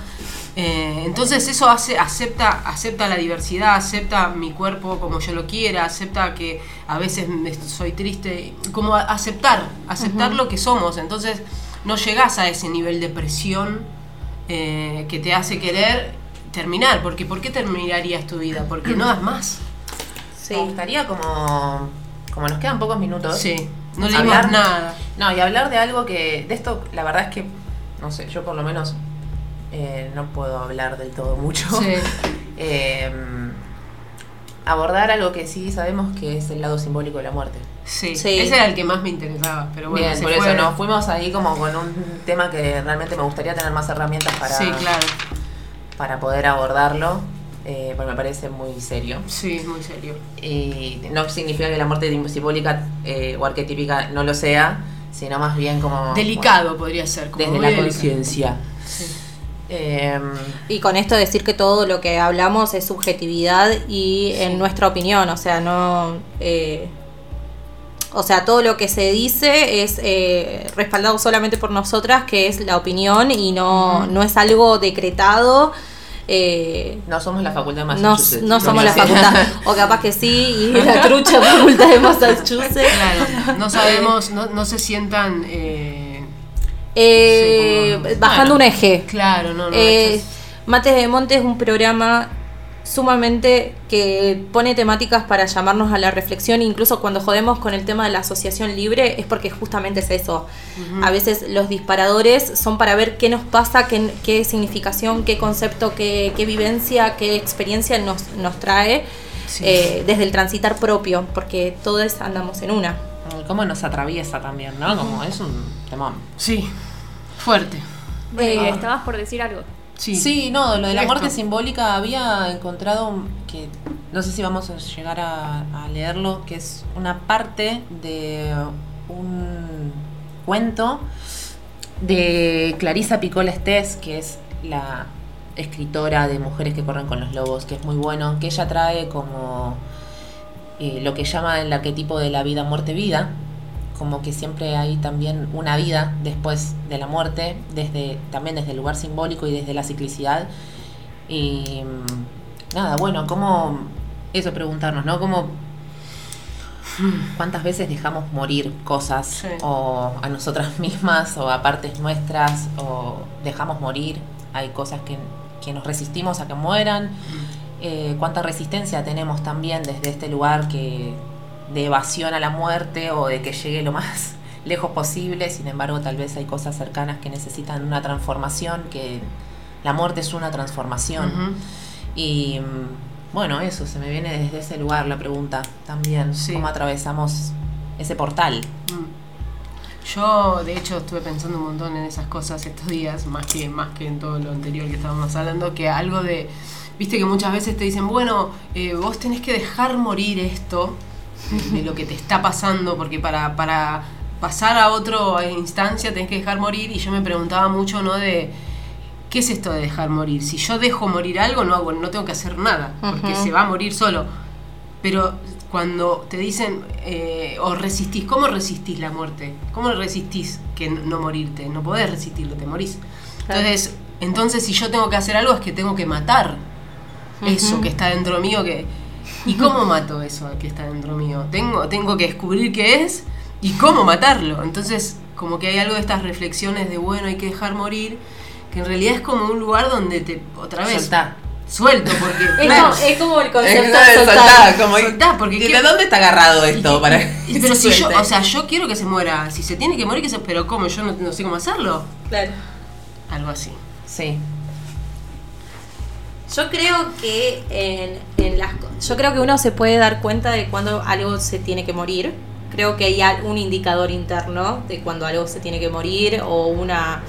Eh, entonces eso hace, acepta, acepta la diversidad, acepta mi cuerpo como yo lo quiera, acepta que a veces me- soy triste, como a- aceptar, aceptar lo que somos. Entonces no llegás a ese nivel de presión eh, que te hace querer terminar, porque ¿por qué terminarías tu vida? Porque no das más. Sí. Me gustaría como, como nos quedan pocos minutos. Sí, no leímos hablar- nada. No, y hablar de algo que, de esto, la verdad es que, no sé, yo por lo menos eh, no puedo hablar del todo mucho. Sí. Eh, abordar algo que sí sabemos que es el lado simbólico de la muerte. Sí, Sí. ese era el que más me interesaba, pero bueno, Bien, se por fue. eso nos fuimos ahí como con un tema que realmente me gustaría tener más herramientas para, Sí, claro. para poder abordarlo. eh, porque me parece muy serio. Sí, muy serio. Y no significa que la muerte simbólica eh, o arquetípica no lo sea, sino más bien como... Delicado podría ser. Como desde la conciencia. Sí. Eh, Y con esto decir que todo lo que hablamos es subjetividad y en nuestra opinión, o sea, no... eh, o sea, todo lo que se dice es eh, respaldado solamente por nosotras, que es la opinión y no, no es algo decretado. eh, no somos la facultad de Massachusetts. no somos la facultad, o capaz que sí, y la trucha facultad de Massachusetts. Claro, no sabemos, no, no se sientan. eh, Eh, Sí, como- bajando un eje. claro, no, no. Eh, esto Mates de Monte es un programa sumamente que pone temáticas para llamarnos a la reflexión, incluso cuando jodemos con el tema de la asociación libre, es porque justamente es eso. A veces los disparadores son para ver qué nos pasa, qué, qué significación, qué concepto, qué, qué vivencia, qué experiencia nos, nos trae Sí. eh, desde el transitar propio, porque todos andamos en una. Cómo nos atraviesa también, ¿no? Como es un temón. Sí, fuerte. Eh, estabas por decir algo. Sí, Sí, no, lo de la Esto. muerte simbólica había encontrado que no sé si vamos a llegar a, a leerlo, que es una parte de un cuento de Clarisa Picola Estés, que es la escritora de Mujeres que corren con los lobos, que es muy bueno, que ella trae como eh, lo que llama el arquetipo de la vida, muerte, vida, como que siempre hay también una vida después de la muerte, desde, también desde el lugar simbólico y desde la ciclicidad. Y mm, nada, bueno, cómo eso preguntarnos, ¿no? Como cuántas veces dejamos morir cosas Sí. o a nosotras mismas o a partes nuestras o dejamos morir, hay cosas que, que nos resistimos a que mueran, Eh, cuánta resistencia tenemos también desde este lugar que de evasión a la muerte o de que llegue lo más lejos posible, sin embargo tal vez hay cosas cercanas que necesitan una transformación, que la muerte es una transformación. Y bueno, eso, se me viene desde ese lugar la pregunta también, Sí. cómo atravesamos ese portal. Mm. Yo, de hecho, estuve pensando un montón en esas cosas estos días, más que, más que en todo lo anterior que estábamos hablando, que algo de, viste que muchas veces te dicen, bueno, eh, vos tenés que dejar morir esto de lo que te está pasando, porque para, para pasar a otra instancia tenés que dejar morir, y yo me preguntaba mucho, ¿no? De, ¿qué es esto de dejar morir? Si yo dejo morir algo, no hago, no tengo que hacer nada, porque Ujú. se va a morir solo. Pero cuando te dicen, eh, o resistís, ¿cómo resistís la muerte? ¿Cómo resistís que no morirte? No podés resistirlo, te morís. Entonces, entonces, si yo tengo que hacer algo, es que tengo que matar eso que está dentro mío. que ¿Y cómo mato eso que está dentro mío? Tengo, tengo que descubrir qué es y cómo matarlo. Entonces, como que hay algo de estas reflexiones de, bueno, hay que dejar morir, que en realidad es como un lugar donde te, otra vez, Soltá. suelto, porque, Es, claro, como, es como el concepto de soltar, como- soltá, porque ¿Y de dónde está agarrado esto? para que pero si yo, o sea, yo quiero que se muera. Si se tiene que morir, que se. Pero ¿cómo? Yo no, no sé cómo hacerlo. Claro. Algo así. Sí. Yo creo que en, en las yo creo que uno se puede dar cuenta de cuando algo se tiene que morir. Creo que hay un indicador interno de cuando algo se tiene que morir o una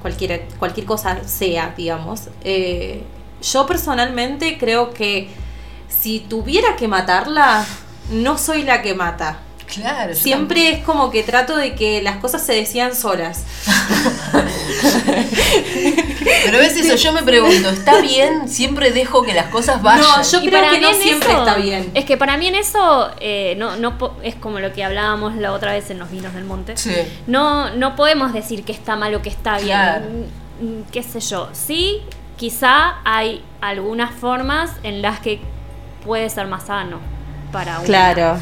cualquier cualquier cosa sea, digamos. Eh, yo personalmente creo que si tuviera que matarla, no soy la que mata. Claro. Siempre es como que trato de que las cosas se decían solas. Pero ves eso, yo me pregunto, ¿está bien? Siempre dejo que las cosas vayan. No, yo Y creo para que mí no siempre eso- está bien. Es que para mí en eso eh, no, no es como lo que hablábamos la otra vez en los vinos del monte. Sí. No, no podemos decir que está mal o que está bien. Claro. Mm, mm, ¿Qué sé yo? Sí, quizá hay algunas formas en las que puede ser más sano para uno. Claro.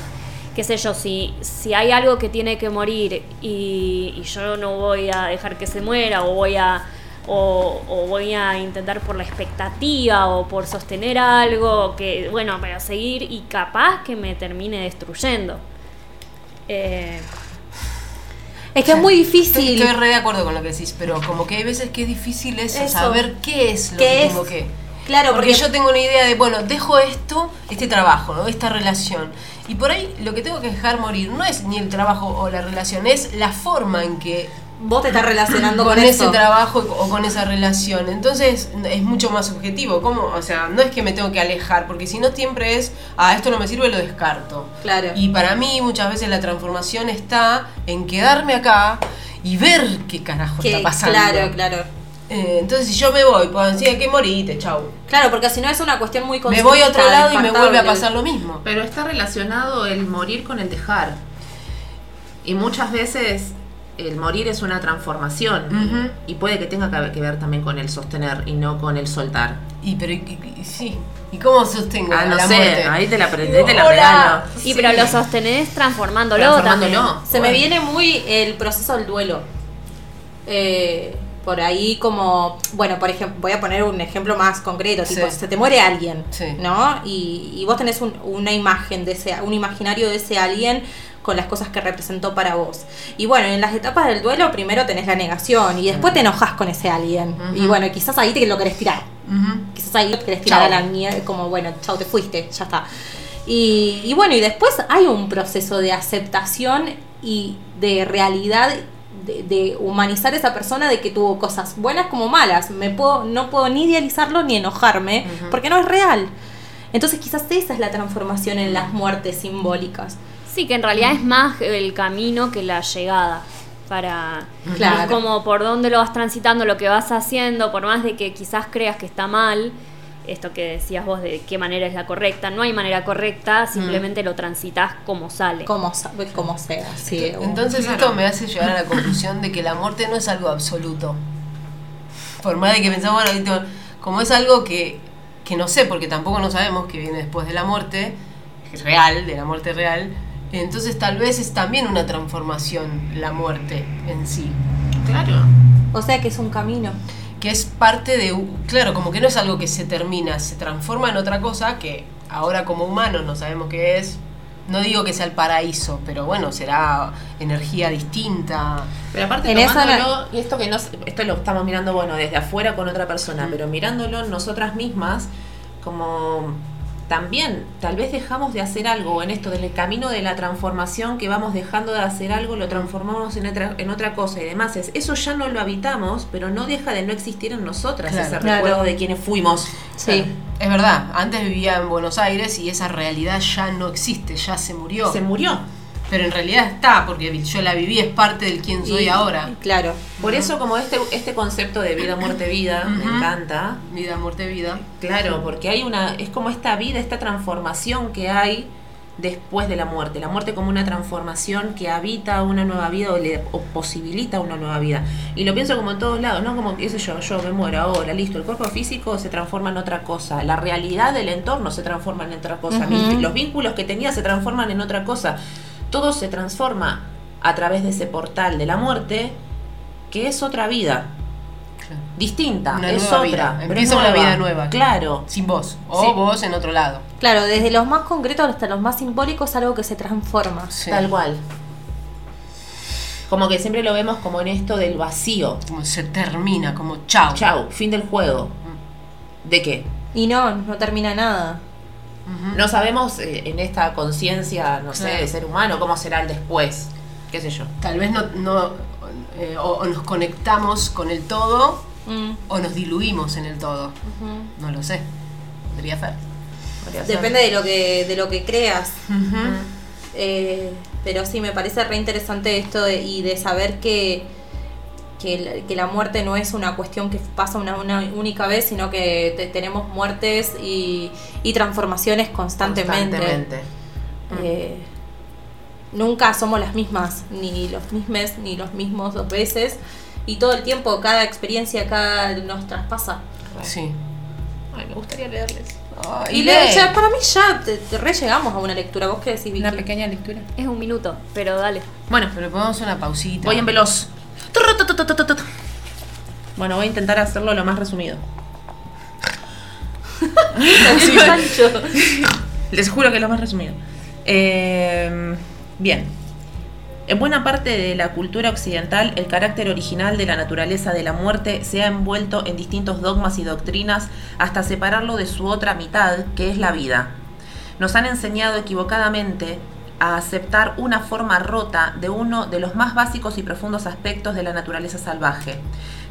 Qué sé yo, si, si hay algo que tiene que morir y, y yo no voy a dejar que se muera o voy a o, o voy a intentar por la expectativa o por sostener algo que bueno para seguir y capaz que me termine destruyendo Eh, Es que es muy Estoy, difícil. estoy re de acuerdo con lo que decís, pero como que hay veces que es difícil eso, Eso. saber qué es lo ¿Qué que es? tengo que. Claro, porque, porque- yo tengo una idea de, bueno, dejo esto, este trabajo, ¿no? Esta relación. Y por ahí lo que tengo que dejar morir no es ni el trabajo o la relación, es la forma en que vos te estás relacionando con, con, ese trabajo o con esa relación. Entonces es mucho más objetivo. ¿Cómo? O sea, no es que me tengo que alejar, porque si no siempre es, ah, esto no me sirve, lo descarto. Claro. Y para mí muchas veces la transformación está en quedarme acá y ver qué carajo Que- está pasando. claro, claro. Eh, entonces si yo me voy, puedo decir que morite, chau. Claro, porque si no es una cuestión muy Me voy a otro lado y me vuelve a pasar lo mismo. Pero está relacionado el morir con el dejar. Y muchas veces el morir es una transformación. Y puede que tenga que ver- también con el sostener y no con el soltar. Y pero y- y- y- sí. ¿Y cómo sostengo Ah, no la sé, muerte? ahí te la, pre- Digo, te la regalo. Y Sí. pero lo sostenés transformándolo, Transformándolo. también. Se me viene muy el proceso del duelo. Eh, por ahí como, bueno, por ejemplo, voy a poner un ejemplo más concreto, tipo, Sí. se te muere alguien, Sí. ¿no? Y, y vos tenés un- una imagen de ese, un imaginario de ese alguien con las cosas que representó para vos. Y bueno, en las etapas del duelo primero tenés la negación y después te enojas con ese alguien. Y bueno, quizás ahí te lo querés tirar. Quizás ahí lo querés tirar Chau. a la mierda, como bueno, chau, te fuiste, ya está. Y, y bueno, y después hay un proceso de aceptación y de realidad, de, de humanizar a esa persona de que tuvo cosas buenas como malas. Me puedo, no puedo ni idealizarlo ni enojarme, porque no es real. Entonces quizás esa es la transformación en las muertes simbólicas. Sí, que en realidad es más el camino que la llegada. Para Claro. es como por dónde lo vas transitando, lo que vas haciendo, por más de que quizás creas que está mal, esto que decías vos de qué manera es la correcta, no hay manera correcta, simplemente lo transitas como sale. Como, como sea, sí. Entonces esto me hace llegar a la conclusión de que la muerte no es algo absoluto. Por más de que pensamos, bueno, como es algo que, que no sé, porque tampoco no sabemos que viene después de la muerte, es real, de la muerte real, entonces tal vez es también una transformación la muerte en sí. Claro. o sea que es un camino. Que es parte de, un- claro, como que no es algo que se termina, se transforma en otra cosa que ahora como humanos no sabemos qué es. No digo que sea el paraíso, pero bueno, será energía distinta. Pero aparte En esa tomándolo, y esto que no, esto lo estamos mirando bueno desde afuera con otra persona, pero mirándolo nosotras mismas, como también tal vez dejamos de hacer algo en esto del camino de la transformación que vamos dejando de hacer algo, lo transformamos en otra, en otra cosa y demás. Es, eso ya no lo habitamos, pero no deja de no existir en nosotras Claro. ese Claro. recuerdo de quienes fuimos. Sí. Es verdad, antes vivía en Buenos Aires y esa realidad ya no existe, ya se murió. Se murió. Pero en realidad está, porque yo la viví, es parte del quien soy Y- ahora. Claro. Por eso como este, este concepto de vida, muerte, vida, me encanta. Vida, muerte, vida. Claro, porque hay una, es como esta vida, esta transformación que hay después de la muerte. La muerte como una transformación que habita una nueva vida o, le, o posibilita una nueva vida. Y lo pienso como en todos lados, ¿no? Como, qué sé yo, yo me muero ahora, listo. El cuerpo físico se transforma en otra cosa. La realidad del entorno se transforma en otra cosa. Mis- los vínculos que tenía se transforman en otra cosa. Todo se transforma a través de ese portal de la muerte, que es otra vida. Distinta, Una es otra. vida. pero Empieza es una vida nueva. Claro. Sin vos. O Sí. vos en otro lado. Claro, desde los más concretos hasta los más simbólicos, algo que se transforma. Sí. Tal cual. Como que siempre lo vemos como en esto del vacío. Como se termina, como chao. Chau, fin del juego. ¿De qué? Y no, no termina nada. No sabemos eh, en esta conciencia, no sé, Claro. de ser humano, cómo será el después. ¿Qué sé yo? Tal vez no, no eh, o, o nos conectamos con el todo Mm, o nos diluimos en el todo. No lo sé. Podría ser. Podría ser. Depende de lo que, de lo que creas. Eh, pero sí, me parece re interesante esto de- y de saber que, que, la, que la muerte no es una cuestión que pasa una, una única vez, sino que te- tenemos muertes y, y transformaciones constantemente. Constantemente. Eh, nunca somos las mismas, ni los mismos, ni los mismos dos veces. Y todo el tiempo, cada experiencia, cada nos traspasa. Sí. Ay, me gustaría leerles. Y le- ya, para mí ya te, te re llegamos a una lectura. ¿Vos qué decís, Vicky? Una pequeña lectura. Es un minuto, pero dale. Bueno, Pero podemos hacer una pausita. voy en veloz. Bueno, voy a intentar hacerlo lo más resumido. Les juro que es lo más resumido. Eh, bien. En buena parte de la cultura occidental, el carácter original de la naturaleza de la muerte se ha envuelto en distintos dogmas y doctrinas hasta separarlo de su otra mitad, que es la vida. Nos han enseñado equivocadamente a aceptar una forma rota de uno de los más básicos y profundos aspectos de la naturaleza salvaje.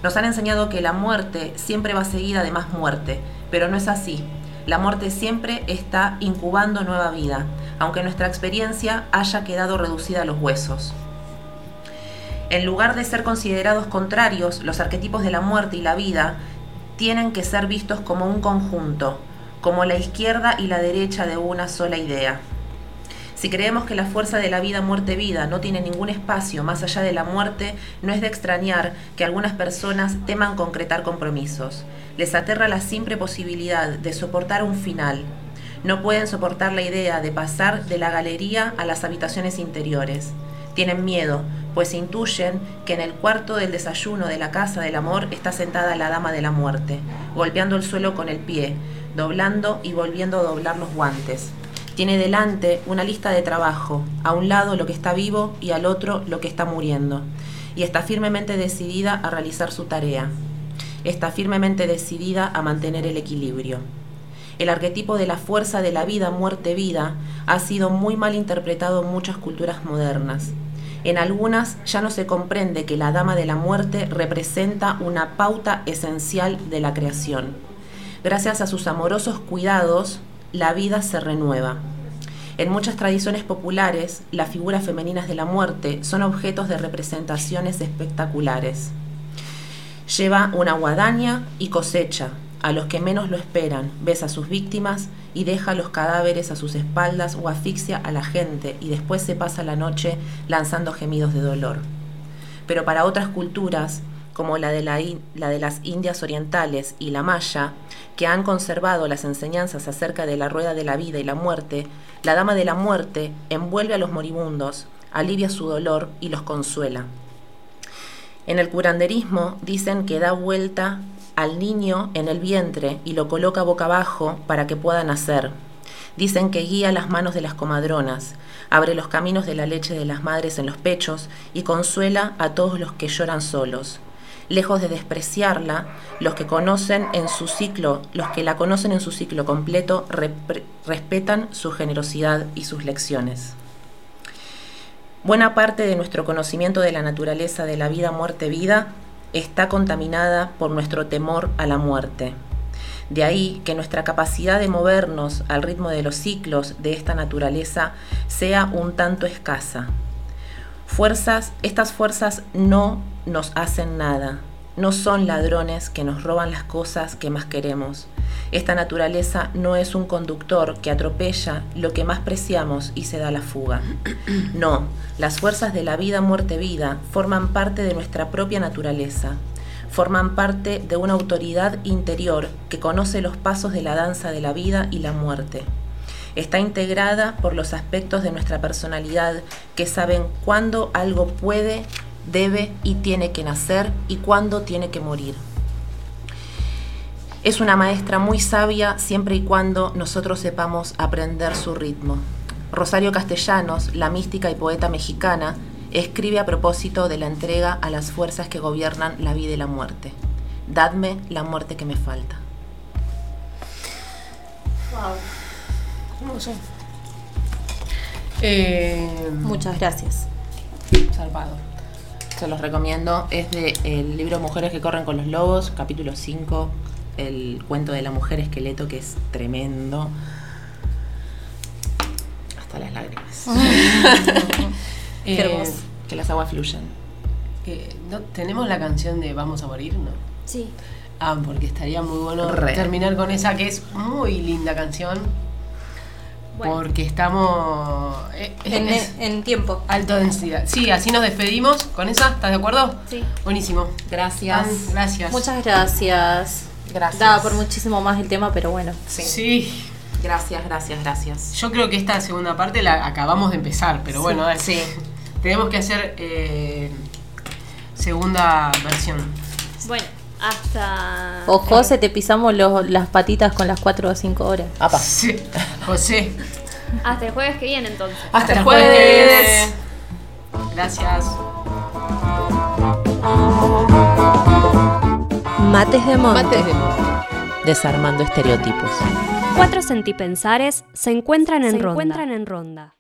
Nos han enseñado que la muerte siempre va seguida de más muerte, pero no es así. La muerte siempre está incubando nueva vida, aunque nuestra experiencia haya quedado reducida a los huesos. En lugar de ser considerados contrarios, los arquetipos de la muerte y la vida tienen que ser vistos como un conjunto, como la izquierda y la derecha de una sola idea. Si creemos que la fuerza de la vida, muerte, vida no tiene ningún espacio más allá de la muerte, no es de extrañar que algunas personas teman concretar compromisos. Les aterra la simple posibilidad de soportar un final. No pueden soportar la idea de pasar de la galería a las habitaciones interiores. Tienen miedo, pues intuyen que en el cuarto del desayuno de la casa del amor está sentada la dama de la muerte, golpeando el suelo con el pie, doblando y volviendo a doblar los guantes. Tiene delante una lista de trabajo, a un lado lo que está vivo y al otro lo que está muriendo, y está firmemente decidida a realizar su tarea. Está firmemente decidida a mantener el equilibrio. El arquetipo de la fuerza de la vida, muerte, vida ha sido muy mal interpretado en muchas culturas modernas. En algunas ya no se comprende que la dama de la muerte representa una pauta esencial de la creación. Gracias a sus amorosos cuidados, la vida se renueva. En muchas tradiciones populares, las figuras femeninas de la muerte son objetos de representaciones espectaculares. Lleva una guadaña y cosecha, a los que menos lo esperan, besa a sus víctimas y deja los cadáveres a sus espaldas o asfixia a la gente y después se pasa la noche lanzando gemidos de dolor. Pero para otras culturas, como la de, la, la de las Indias Orientales y la Maya, que han conservado las enseñanzas acerca de la rueda de la vida y la muerte, la Dama de la Muerte envuelve a los moribundos, alivia su dolor y los consuela. En el curanderismo dicen que da vuelta al niño en el vientre y lo coloca boca abajo para que pueda nacer. Dicen que guía las manos de las comadronas, abre los caminos de la leche de las madres en los pechos y consuela a todos los que lloran solos. Lejos de despreciarla, los que conocen en su ciclo, los que la conocen en su ciclo completo, respetan su generosidad y sus lecciones. Buena parte de nuestro conocimiento de la naturaleza de la vida, muerte, vida está contaminada por nuestro temor a la muerte. De ahí que nuestra capacidad de movernos al ritmo de los ciclos de esta naturaleza sea un tanto escasa. Fuerzas, estas fuerzas no nos hacen nada, no son ladrones que nos roban las cosas que más queremos. Esta naturaleza no es un conductor que atropella lo que más preciamos y se da la fuga. No, las fuerzas de la vida, muerte, vida forman parte de nuestra propia naturaleza. Forman parte de una autoridad interior que conoce los pasos de la danza de la vida y la muerte. Está integrada por los aspectos de nuestra personalidad que saben cuándo algo puede debe y tiene que nacer y cuándo tiene que morir. Es una maestra muy sabia siempre y cuando nosotros sepamos aprender su ritmo. Rosario Castellanos, la mística y poeta mexicana, escribe a propósito de la entrega a las fuerzas que gobiernan la vida y la muerte. Dadme la muerte que me falta. No sé. Eh, Muchas gracias. Zarpado. Se los recomiendo. Es de el libro Mujeres que corren con los lobos, capítulo 5, el cuento de la mujer esqueleto, que es tremendo. Hasta las lágrimas. Eh, hermoso. Que las aguas fluyan. eh, ¿no, ¿Tenemos la canción de Vamos a morir? ¿No? Sí. Ah, porque estaría muy bueno Re. terminar con esa que es muy linda canción. Bueno. Porque estamos. eh, En, es en tiempo. alta densidad. Sí, así nos despedimos con esa. ¿Estás de acuerdo? Sí. Buenísimo. Gracias. Gracias. Muchas gracias. Gracias. Daba por muchísimo más el tema, pero bueno. Sí. Sí. Gracias, gracias, gracias. Yo creo que esta segunda parte la acabamos de empezar, pero bueno, dale. Sí. tenemos que hacer eh, segunda versión. Bueno, hasta. O José, te pisamos los- las patitas con las 4 o 5 horas. Apa. Sí. José. Hasta el jueves que viene entonces. Hasta el que jueves. viene. Gracias. Mates de monte. Mates de monte. Desarmando estereotipos. Cuatro sentipensares se encuentran en Se ronda. encuentran en ronda.